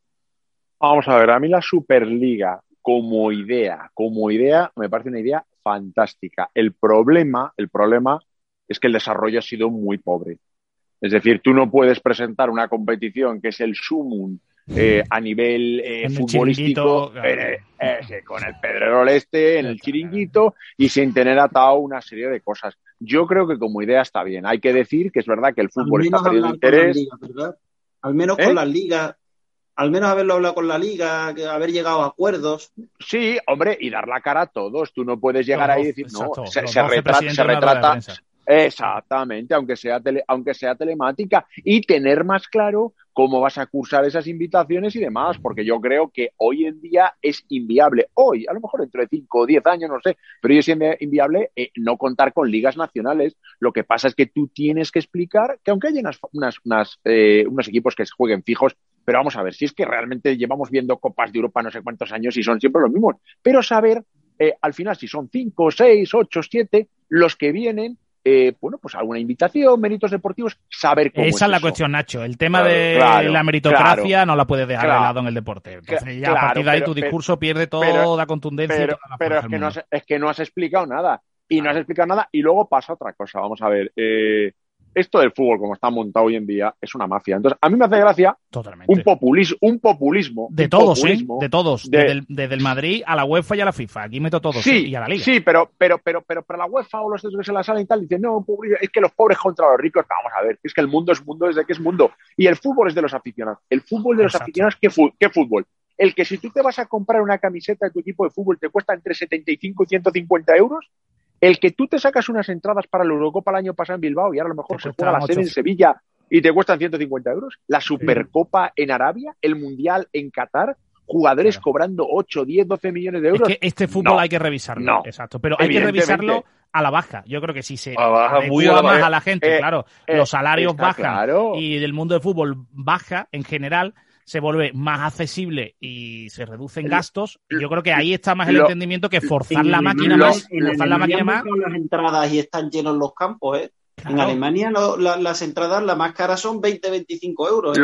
Vamos a ver, a mí la Superliga como idea, como idea, me parece una idea fantástica. El problema, el problema es que el desarrollo ha sido muy pobre. Es decir, tú no puedes presentar una competición que es el sumum eh, a nivel eh, futbolístico eh, con el Pedrerol este en el chiringuito y sin tener atado una serie de cosas. Yo creo que como idea está bien. Hay que decir que es verdad que el fútbol está perdiendo interés. al menos con las ligas, al menos haberlo hablado con la liga, haber llegado a acuerdos. Sí, hombre, y dar la cara a todos. Tú no puedes llegar ahí y decir, no, se, retrata, se retrata, Exactamente, aunque sea, aunque sea telemática y tener más claro cómo vas a cursar esas invitaciones y demás, porque yo creo que hoy en día es inviable, hoy, a lo mejor dentro de 5 o 10 años, no sé, pero hoy es inviable eh, no contar con ligas nacionales. Lo que pasa es que tú tienes que explicar que aunque haya unas, unas, eh, unos equipos que jueguen fijos, pero vamos a ver, si es que realmente llevamos viendo Copas de Europa no sé cuántos años y son siempre los mismos, pero saber eh, al final si son 5, 6, 8, 7 los que vienen eh, bueno, pues alguna invitación, méritos deportivos, saber cómo. Esa es, la cuestión, Nacho. El tema de la meritocracia no la puedes dejar de lado en el deporte. ya a partir de ahí tu discurso pierde toda contundencia. Pero, pero es, que no has, es que no has explicado nada. Y no has explicado nada. Y luego pasa otra cosa. Vamos a ver. Eh, esto del fútbol, como está montado hoy en día, es una mafia. Entonces, a mí me hace gracia un populismo, un populismo. De todos, ¿eh? De todos. desde, el, Madrid a la UEFA y a la FIFA. Aquí meto todos. Sí, ¿eh? y a la Liga. Sí, pero, pero, pero, pero para la UEFA o los que se la salen y tal, dicen, no, es que los pobres contra los ricos. Vamos a ver, es que el mundo es mundo desde que es mundo. Y el fútbol es de los aficionados. El fútbol de los aficionados, ¿qué, ¿qué fútbol? El que si tú te vas a comprar una camiseta de tu equipo de fútbol te cuesta entre 75 y 150 euros, el que tú te sacas unas entradas para la Eurocopa el año pasado en Bilbao y ahora a lo mejor se juega la sede en Sevilla y te cuestan 150 euros, la Supercopa en Arabia, el Mundial en Qatar, jugadores cobrando 8, 10, 12 millones de euros. Es que este fútbol hay que revisarlo. Exacto. Pero hay que revisarlo a la baja. Yo creo que si se baja, muy a más a la gente, eh, claro, eh, los salarios bajan y del mundo del fútbol baja en general, se vuelve más accesible y se reducen gastos. yo creo que ahí está más el entendimiento que forzar la máquina más. Forzar la máquina más. las entradas y están llenos los campos, ¿eh? En Alemania las entradas, las más caras son 20-25 euros.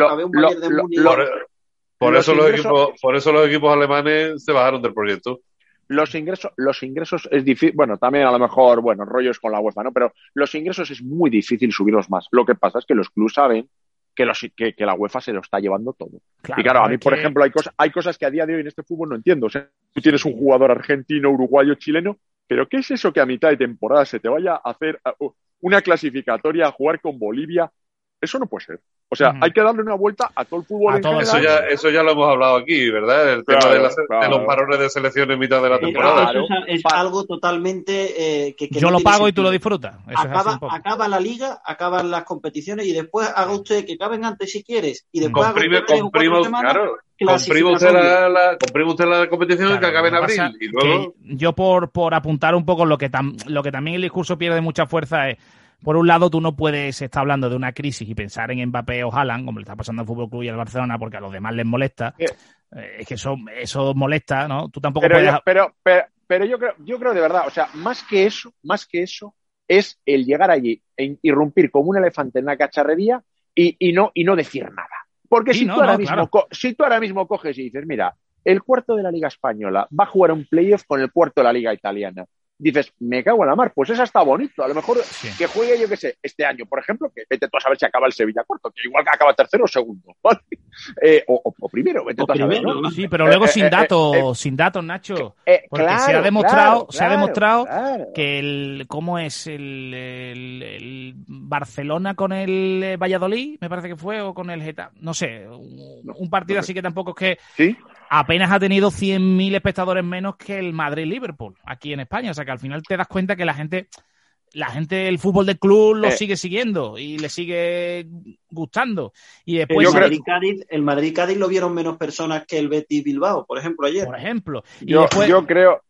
por, eso los equipos, por eso los equipos alemanes se bajaron del proyecto. los ingresos, los ingresos es difícil, bueno, también a lo mejor, bueno, rollos con la UEFA, ¿no? Pero los ingresos es muy difícil subirlos más. Lo que pasa es que los clubes saben que, los, que, la UEFA se lo está llevando todo. y claro, a mí, por ejemplo, hay, cosas, hay cosas que a día de hoy en este fútbol no entiendo. O sea, tú tienes un jugador argentino, uruguayo, chileno, pero ¿qué es eso que a mitad de temporada se te vaya a hacer una clasificatoria a jugar con Bolivia? Eso no puede ser. O sea, hay que darle una vuelta a todo el fútbol. en eso, ya, eso ya lo hemos hablado aquí, ¿verdad? El tema de, los parones de selección en mitad de la temporada. es, algo totalmente eh, que, Yo lo pago y tú lo disfrutas. Acaba, acaba, la liga, acaban las competiciones y después haga usted que caben antes si quieres. Y después comprime, comprime, claro, comprime usted la, la, usted la competición que acabe en abril. Y luego... Yo por, por apuntar un poco lo que, lo que también el discurso pierde mucha fuerza es por un lado, tú no puedes estar hablando de una crisis y pensar en Mbappé o Haaland, como le está pasando al Fútbol Club y al Barcelona, porque a los demás les molesta. Eh, es que eso, eso molesta, ¿no? Tú tampoco pero, puedes... pero, pero, pero, yo creo, yo creo de verdad, o sea, más que eso, más que eso, es el llegar allí e irrumpir como un elefante en la cacharrería y, y no, y no decir nada. Porque si, tú ahora mismo, si tú ahora mismo coges y dices, mira, el cuarto de la Liga Española va a jugar un playoff con el cuarto de la Liga Italiana dices, me cago en la mar, pues esa está bonito. A lo mejor que juegue, yo qué sé, este año, por ejemplo, que vete tú a saber si acaba el Sevilla cuarto, que igual que acaba tercero o segundo, (laughs) eh, o, primero, vete tú a saber. Sí, pero luego eh, sin eh, datos, sin datos, Nacho. porque se ha demostrado, se ha demostrado que el, ¿cómo es? El, el, Barcelona con el Valladolid, me parece que fue, o con el Getafe, no sé, un, partido así que tampoco es que. ¿Sí? Apenas ha tenido 100.000 espectadores menos que el Madrid-Liverpool aquí en España. O sea que al final te das cuenta que la gente, la gente, el fútbol del club lo eh. sigue siguiendo y le sigue gustando. Y después el Madrid-Cádiz el Madrid -Cádiz lo vieron menos personas que el Betis Bilbao, por ejemplo, ayer. Por ejemplo. yo, creo.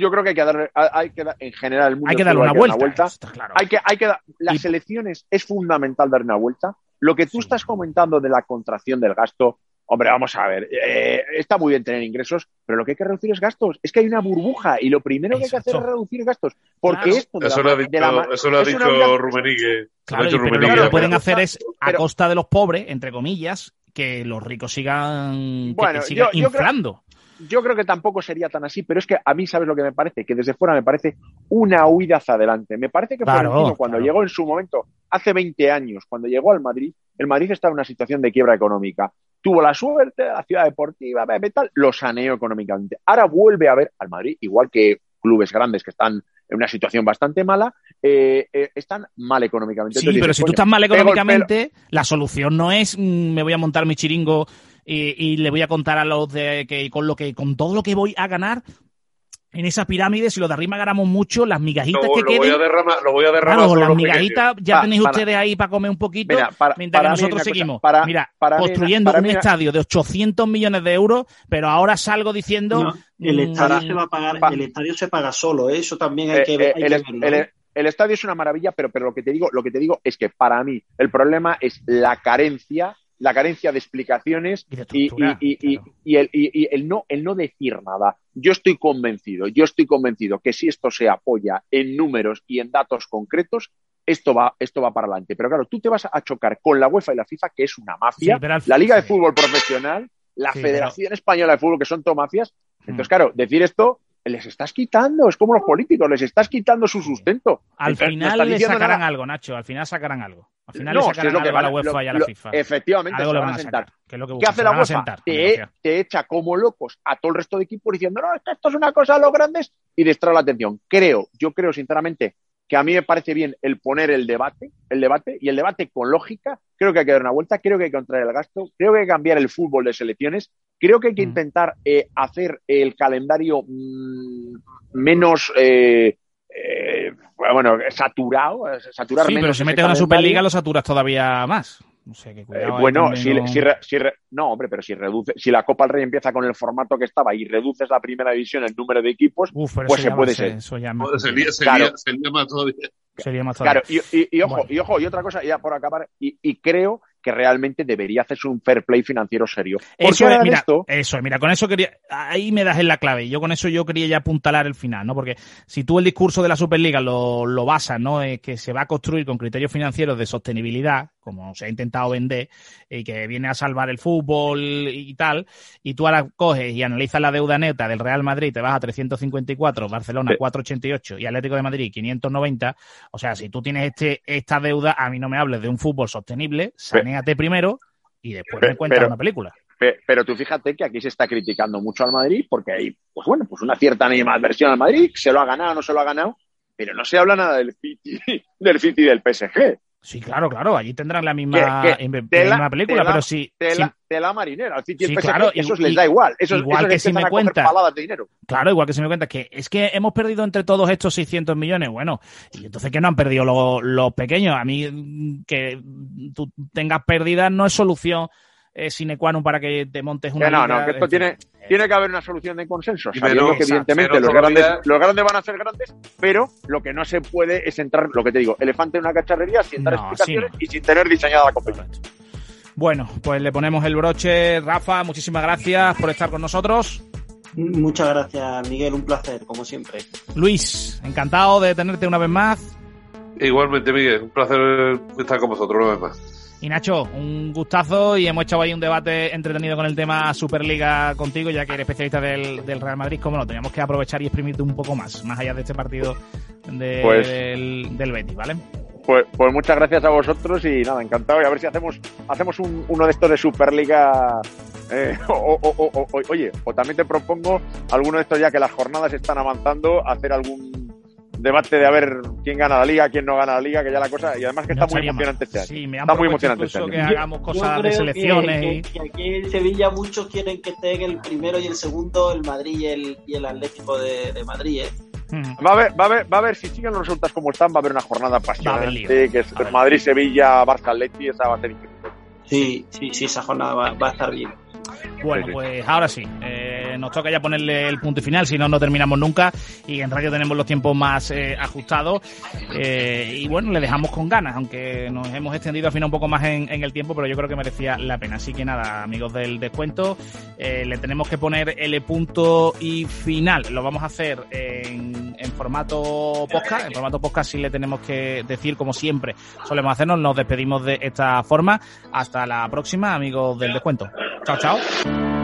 Yo creo que hay que dar, hay que en general, el mundo hay que darle una, vuelta. Hay que, hay que las elecciones es fundamental dar una vuelta. Lo que tú estás comentando de la contracción del gasto, Hombre, vamos a ver, eh, está muy bien tener ingresos, pero lo que hay que reducir es gastos. Es que hay una burbuja y lo primero que hay que hacer es reducir gastos. Porque esto eso, lo ha dicho, eso lo ha dicho Rumenigue. Claro, lo que pueden hacer es, a costa de los pobres, entre comillas, que los ricos sigan, bueno, sigan inflando. yo creo que tampoco sería tan así, pero es que a mí, ¿sabes lo que me parece? Que desde fuera me parece una huida hacia adelante. Me parece que claro, cuando llegó en su momento, hace 20 años, cuando llegó al Madrid, el Madrid estaba en una situación de quiebra económica tuvo la suerte la ciudad deportiva, tal, lo saneó económicamente. Ahora vuelve a ver al Madrid, igual que clubes grandes que están en una situación bastante mala, eh, eh, están mal económicamente. Sí, pero si tú estás mal económicamente, la solución no es mm, me voy a montar mi chiringo y, le voy a contar a los de que con lo que con todo lo que voy a ganar en esa pirámide, si lo de arriba ganamos mucho, las migajitas que lo queden. Voy a derramar, lo voy a derramar. Claro, las migajitas ya tenéis ustedes ahí para comer un poquito, mientras que nosotros seguimos. mira, construyendo un estadio de 800 millones de euros, pero ahora salgo diciendo. el mm, estadio se va a pagar, el estadio se paga solo, ¿eh? eso también hay eh, que, ver, el, ¿eh? el, estadio es una maravilla, pero, pero lo que te digo, lo que te digo es que para mí el problema es la carencia la carencia de explicaciones y, el, no, el no decir nada. Yo estoy convencido, yo estoy convencido que si esto se apoya en números y en datos concretos, esto va, esto va para adelante. Pero claro, tú te vas a chocar con la UEFA y la FIFA, que es una mafia, la Liga de Fútbol Profesional, la Federación Española de Fútbol, que son todo mafias. Entonces, mm. claro, decir esto les estás quitando, es como los políticos, les estás quitando su sustento. Al final le sacarán algo, Nacho, al final sacarán algo. Al final le sacarán algo a la UEFA y a la FIFA. Efectivamente, algo se van a sentar. ¿Qué, lo hace la UEFA? te, echa como locos a todo el resto de equipos diciendo, no, esto es una cosa a los grandes y distrae la atención. Creo, yo creo sinceramente que a mí me parece bien el poner el debate, el debate y el debate con lógica. Creo que hay que dar una vuelta, creo que hay que contraer el gasto, creo que hay que cambiar el fútbol de selecciones, creo que hay que mm. intentar eh, hacer el calendario mm, menos eh, eh, bueno saturado, saturar sí, pero si metes una Superliga lo saturas todavía más. Eh, bueno, si, no, hombre, pero si reduce, si la Copa del Rey empieza con el formato que estaba y reduces la primera división el número de equipos, pues se puede ser. sería, más todavía. Sería más Claro, y, ojo, y ojo, y otra cosa, ya por acabar, y, creo que realmente debería hacerse un fair play financiero serio. Eso es, mira, eso mira, con eso quería, ahí me das en la clave. Yo con eso yo quería ya apuntalar el final, ¿no? Porque si tú el discurso de la Superliga lo, lo basas, ¿no? Es que se va a construir con criterios financieros de sostenibilidad, como se ha intentado vender, y que viene a salvar el fútbol y tal, y tú ahora coges y analizas la deuda neta del Real Madrid, te vas a 354, Barcelona 488 y Atlético de Madrid 590, o sea, si tú tienes este esta deuda, a mí no me hables de un fútbol sostenible, sanéate primero y después me cuentas una película. Pero tú fíjate que aquí se está criticando mucho al Madrid porque hay, pues bueno, pues una cierta versión al Madrid, se lo ha ganado, no se lo ha ganado, pero no se habla nada del City, (laughs) del City y del PSG. Sí, claro, claro, allí tendrán la misma, película, pero sí. De la marinera, al City y el PSG, claro, eso les da igual. Eso, igual que si me cuentas. Claro, igual que si me cuentas que es que hemos perdido entre todos estos 600 millones. Bueno, y entonces que no han perdido los, los pequeños. A mí, que tú tengas pérdidas no es solución eh, sine qua non para que te montes una. no, no, que esto tiene, tiene que haber una solución de consenso. Sabiendo que, evidentemente, los grandes, los grandes van a ser grandes, pero lo que no se puede es entrar, lo que te digo, elefante en una cacharrería sin dar explicaciones y sin tener diseñada la competencia. Bueno, pues le ponemos el broche. Rafa, muchísimas gracias por estar con nosotros. Muchas gracias, Miguel. Un placer, como siempre. Luis, encantado de tenerte una vez más. Igualmente, Miguel. Un placer estar con vosotros una vez más. Y Nacho, un gustazo y hemos echado ahí un debate entretenido con el tema Superliga contigo, ya que eres especialista del, Real Madrid, como no, teníamos que aprovechar y exprimirte un poco más, más allá de este partido pues- del, del Betis, ¿vale? Pues, pues, muchas gracias a vosotros y nada, encantado. Y a ver si hacemos, hacemos uno de estos de Superliga. Eh, (laughs) oye, o también te propongo alguno de estos ya que las jornadas están avanzando, hacer algún debate de a ver quién gana la liga, quién no gana la liga, que ya la cosa, y además que está muy emocionante este año. Sí, me está muy emocionante este año. que hagamos cosas de selecciones. Que, aquí en Sevilla muchos quieren que estén el primero y el segundo, el Madrid y el, y el Atlético de, de Madrid, ¿eh? Va a, haber, va, a ver va a ver si siguen los resultados como están, va a haber una jornada apasionante, que es Madrid, Sevilla, Barça, Atleti, esa va a ser increíble. Sí, sí, sí, esa jornada va, va a estar bien. Bueno, pues ahora sí, eh, nos toca ya ponerle el punto final, si no, no terminamos nunca. Y en radio tenemos los tiempos más eh, ajustados. Eh, y bueno, le dejamos con ganas, aunque nos hemos extendido al final un poco más en, el tiempo, pero yo creo que merecía la pena. Así que nada, amigos del descuento, le tenemos que poner el punto y final. Lo vamos a hacer en, en formato podcast. En formato podcast sí le tenemos que decir, como siempre, solemos hacernos. Nos despedimos de esta forma. Hasta la próxima, amigos del descuento. Chao, chao.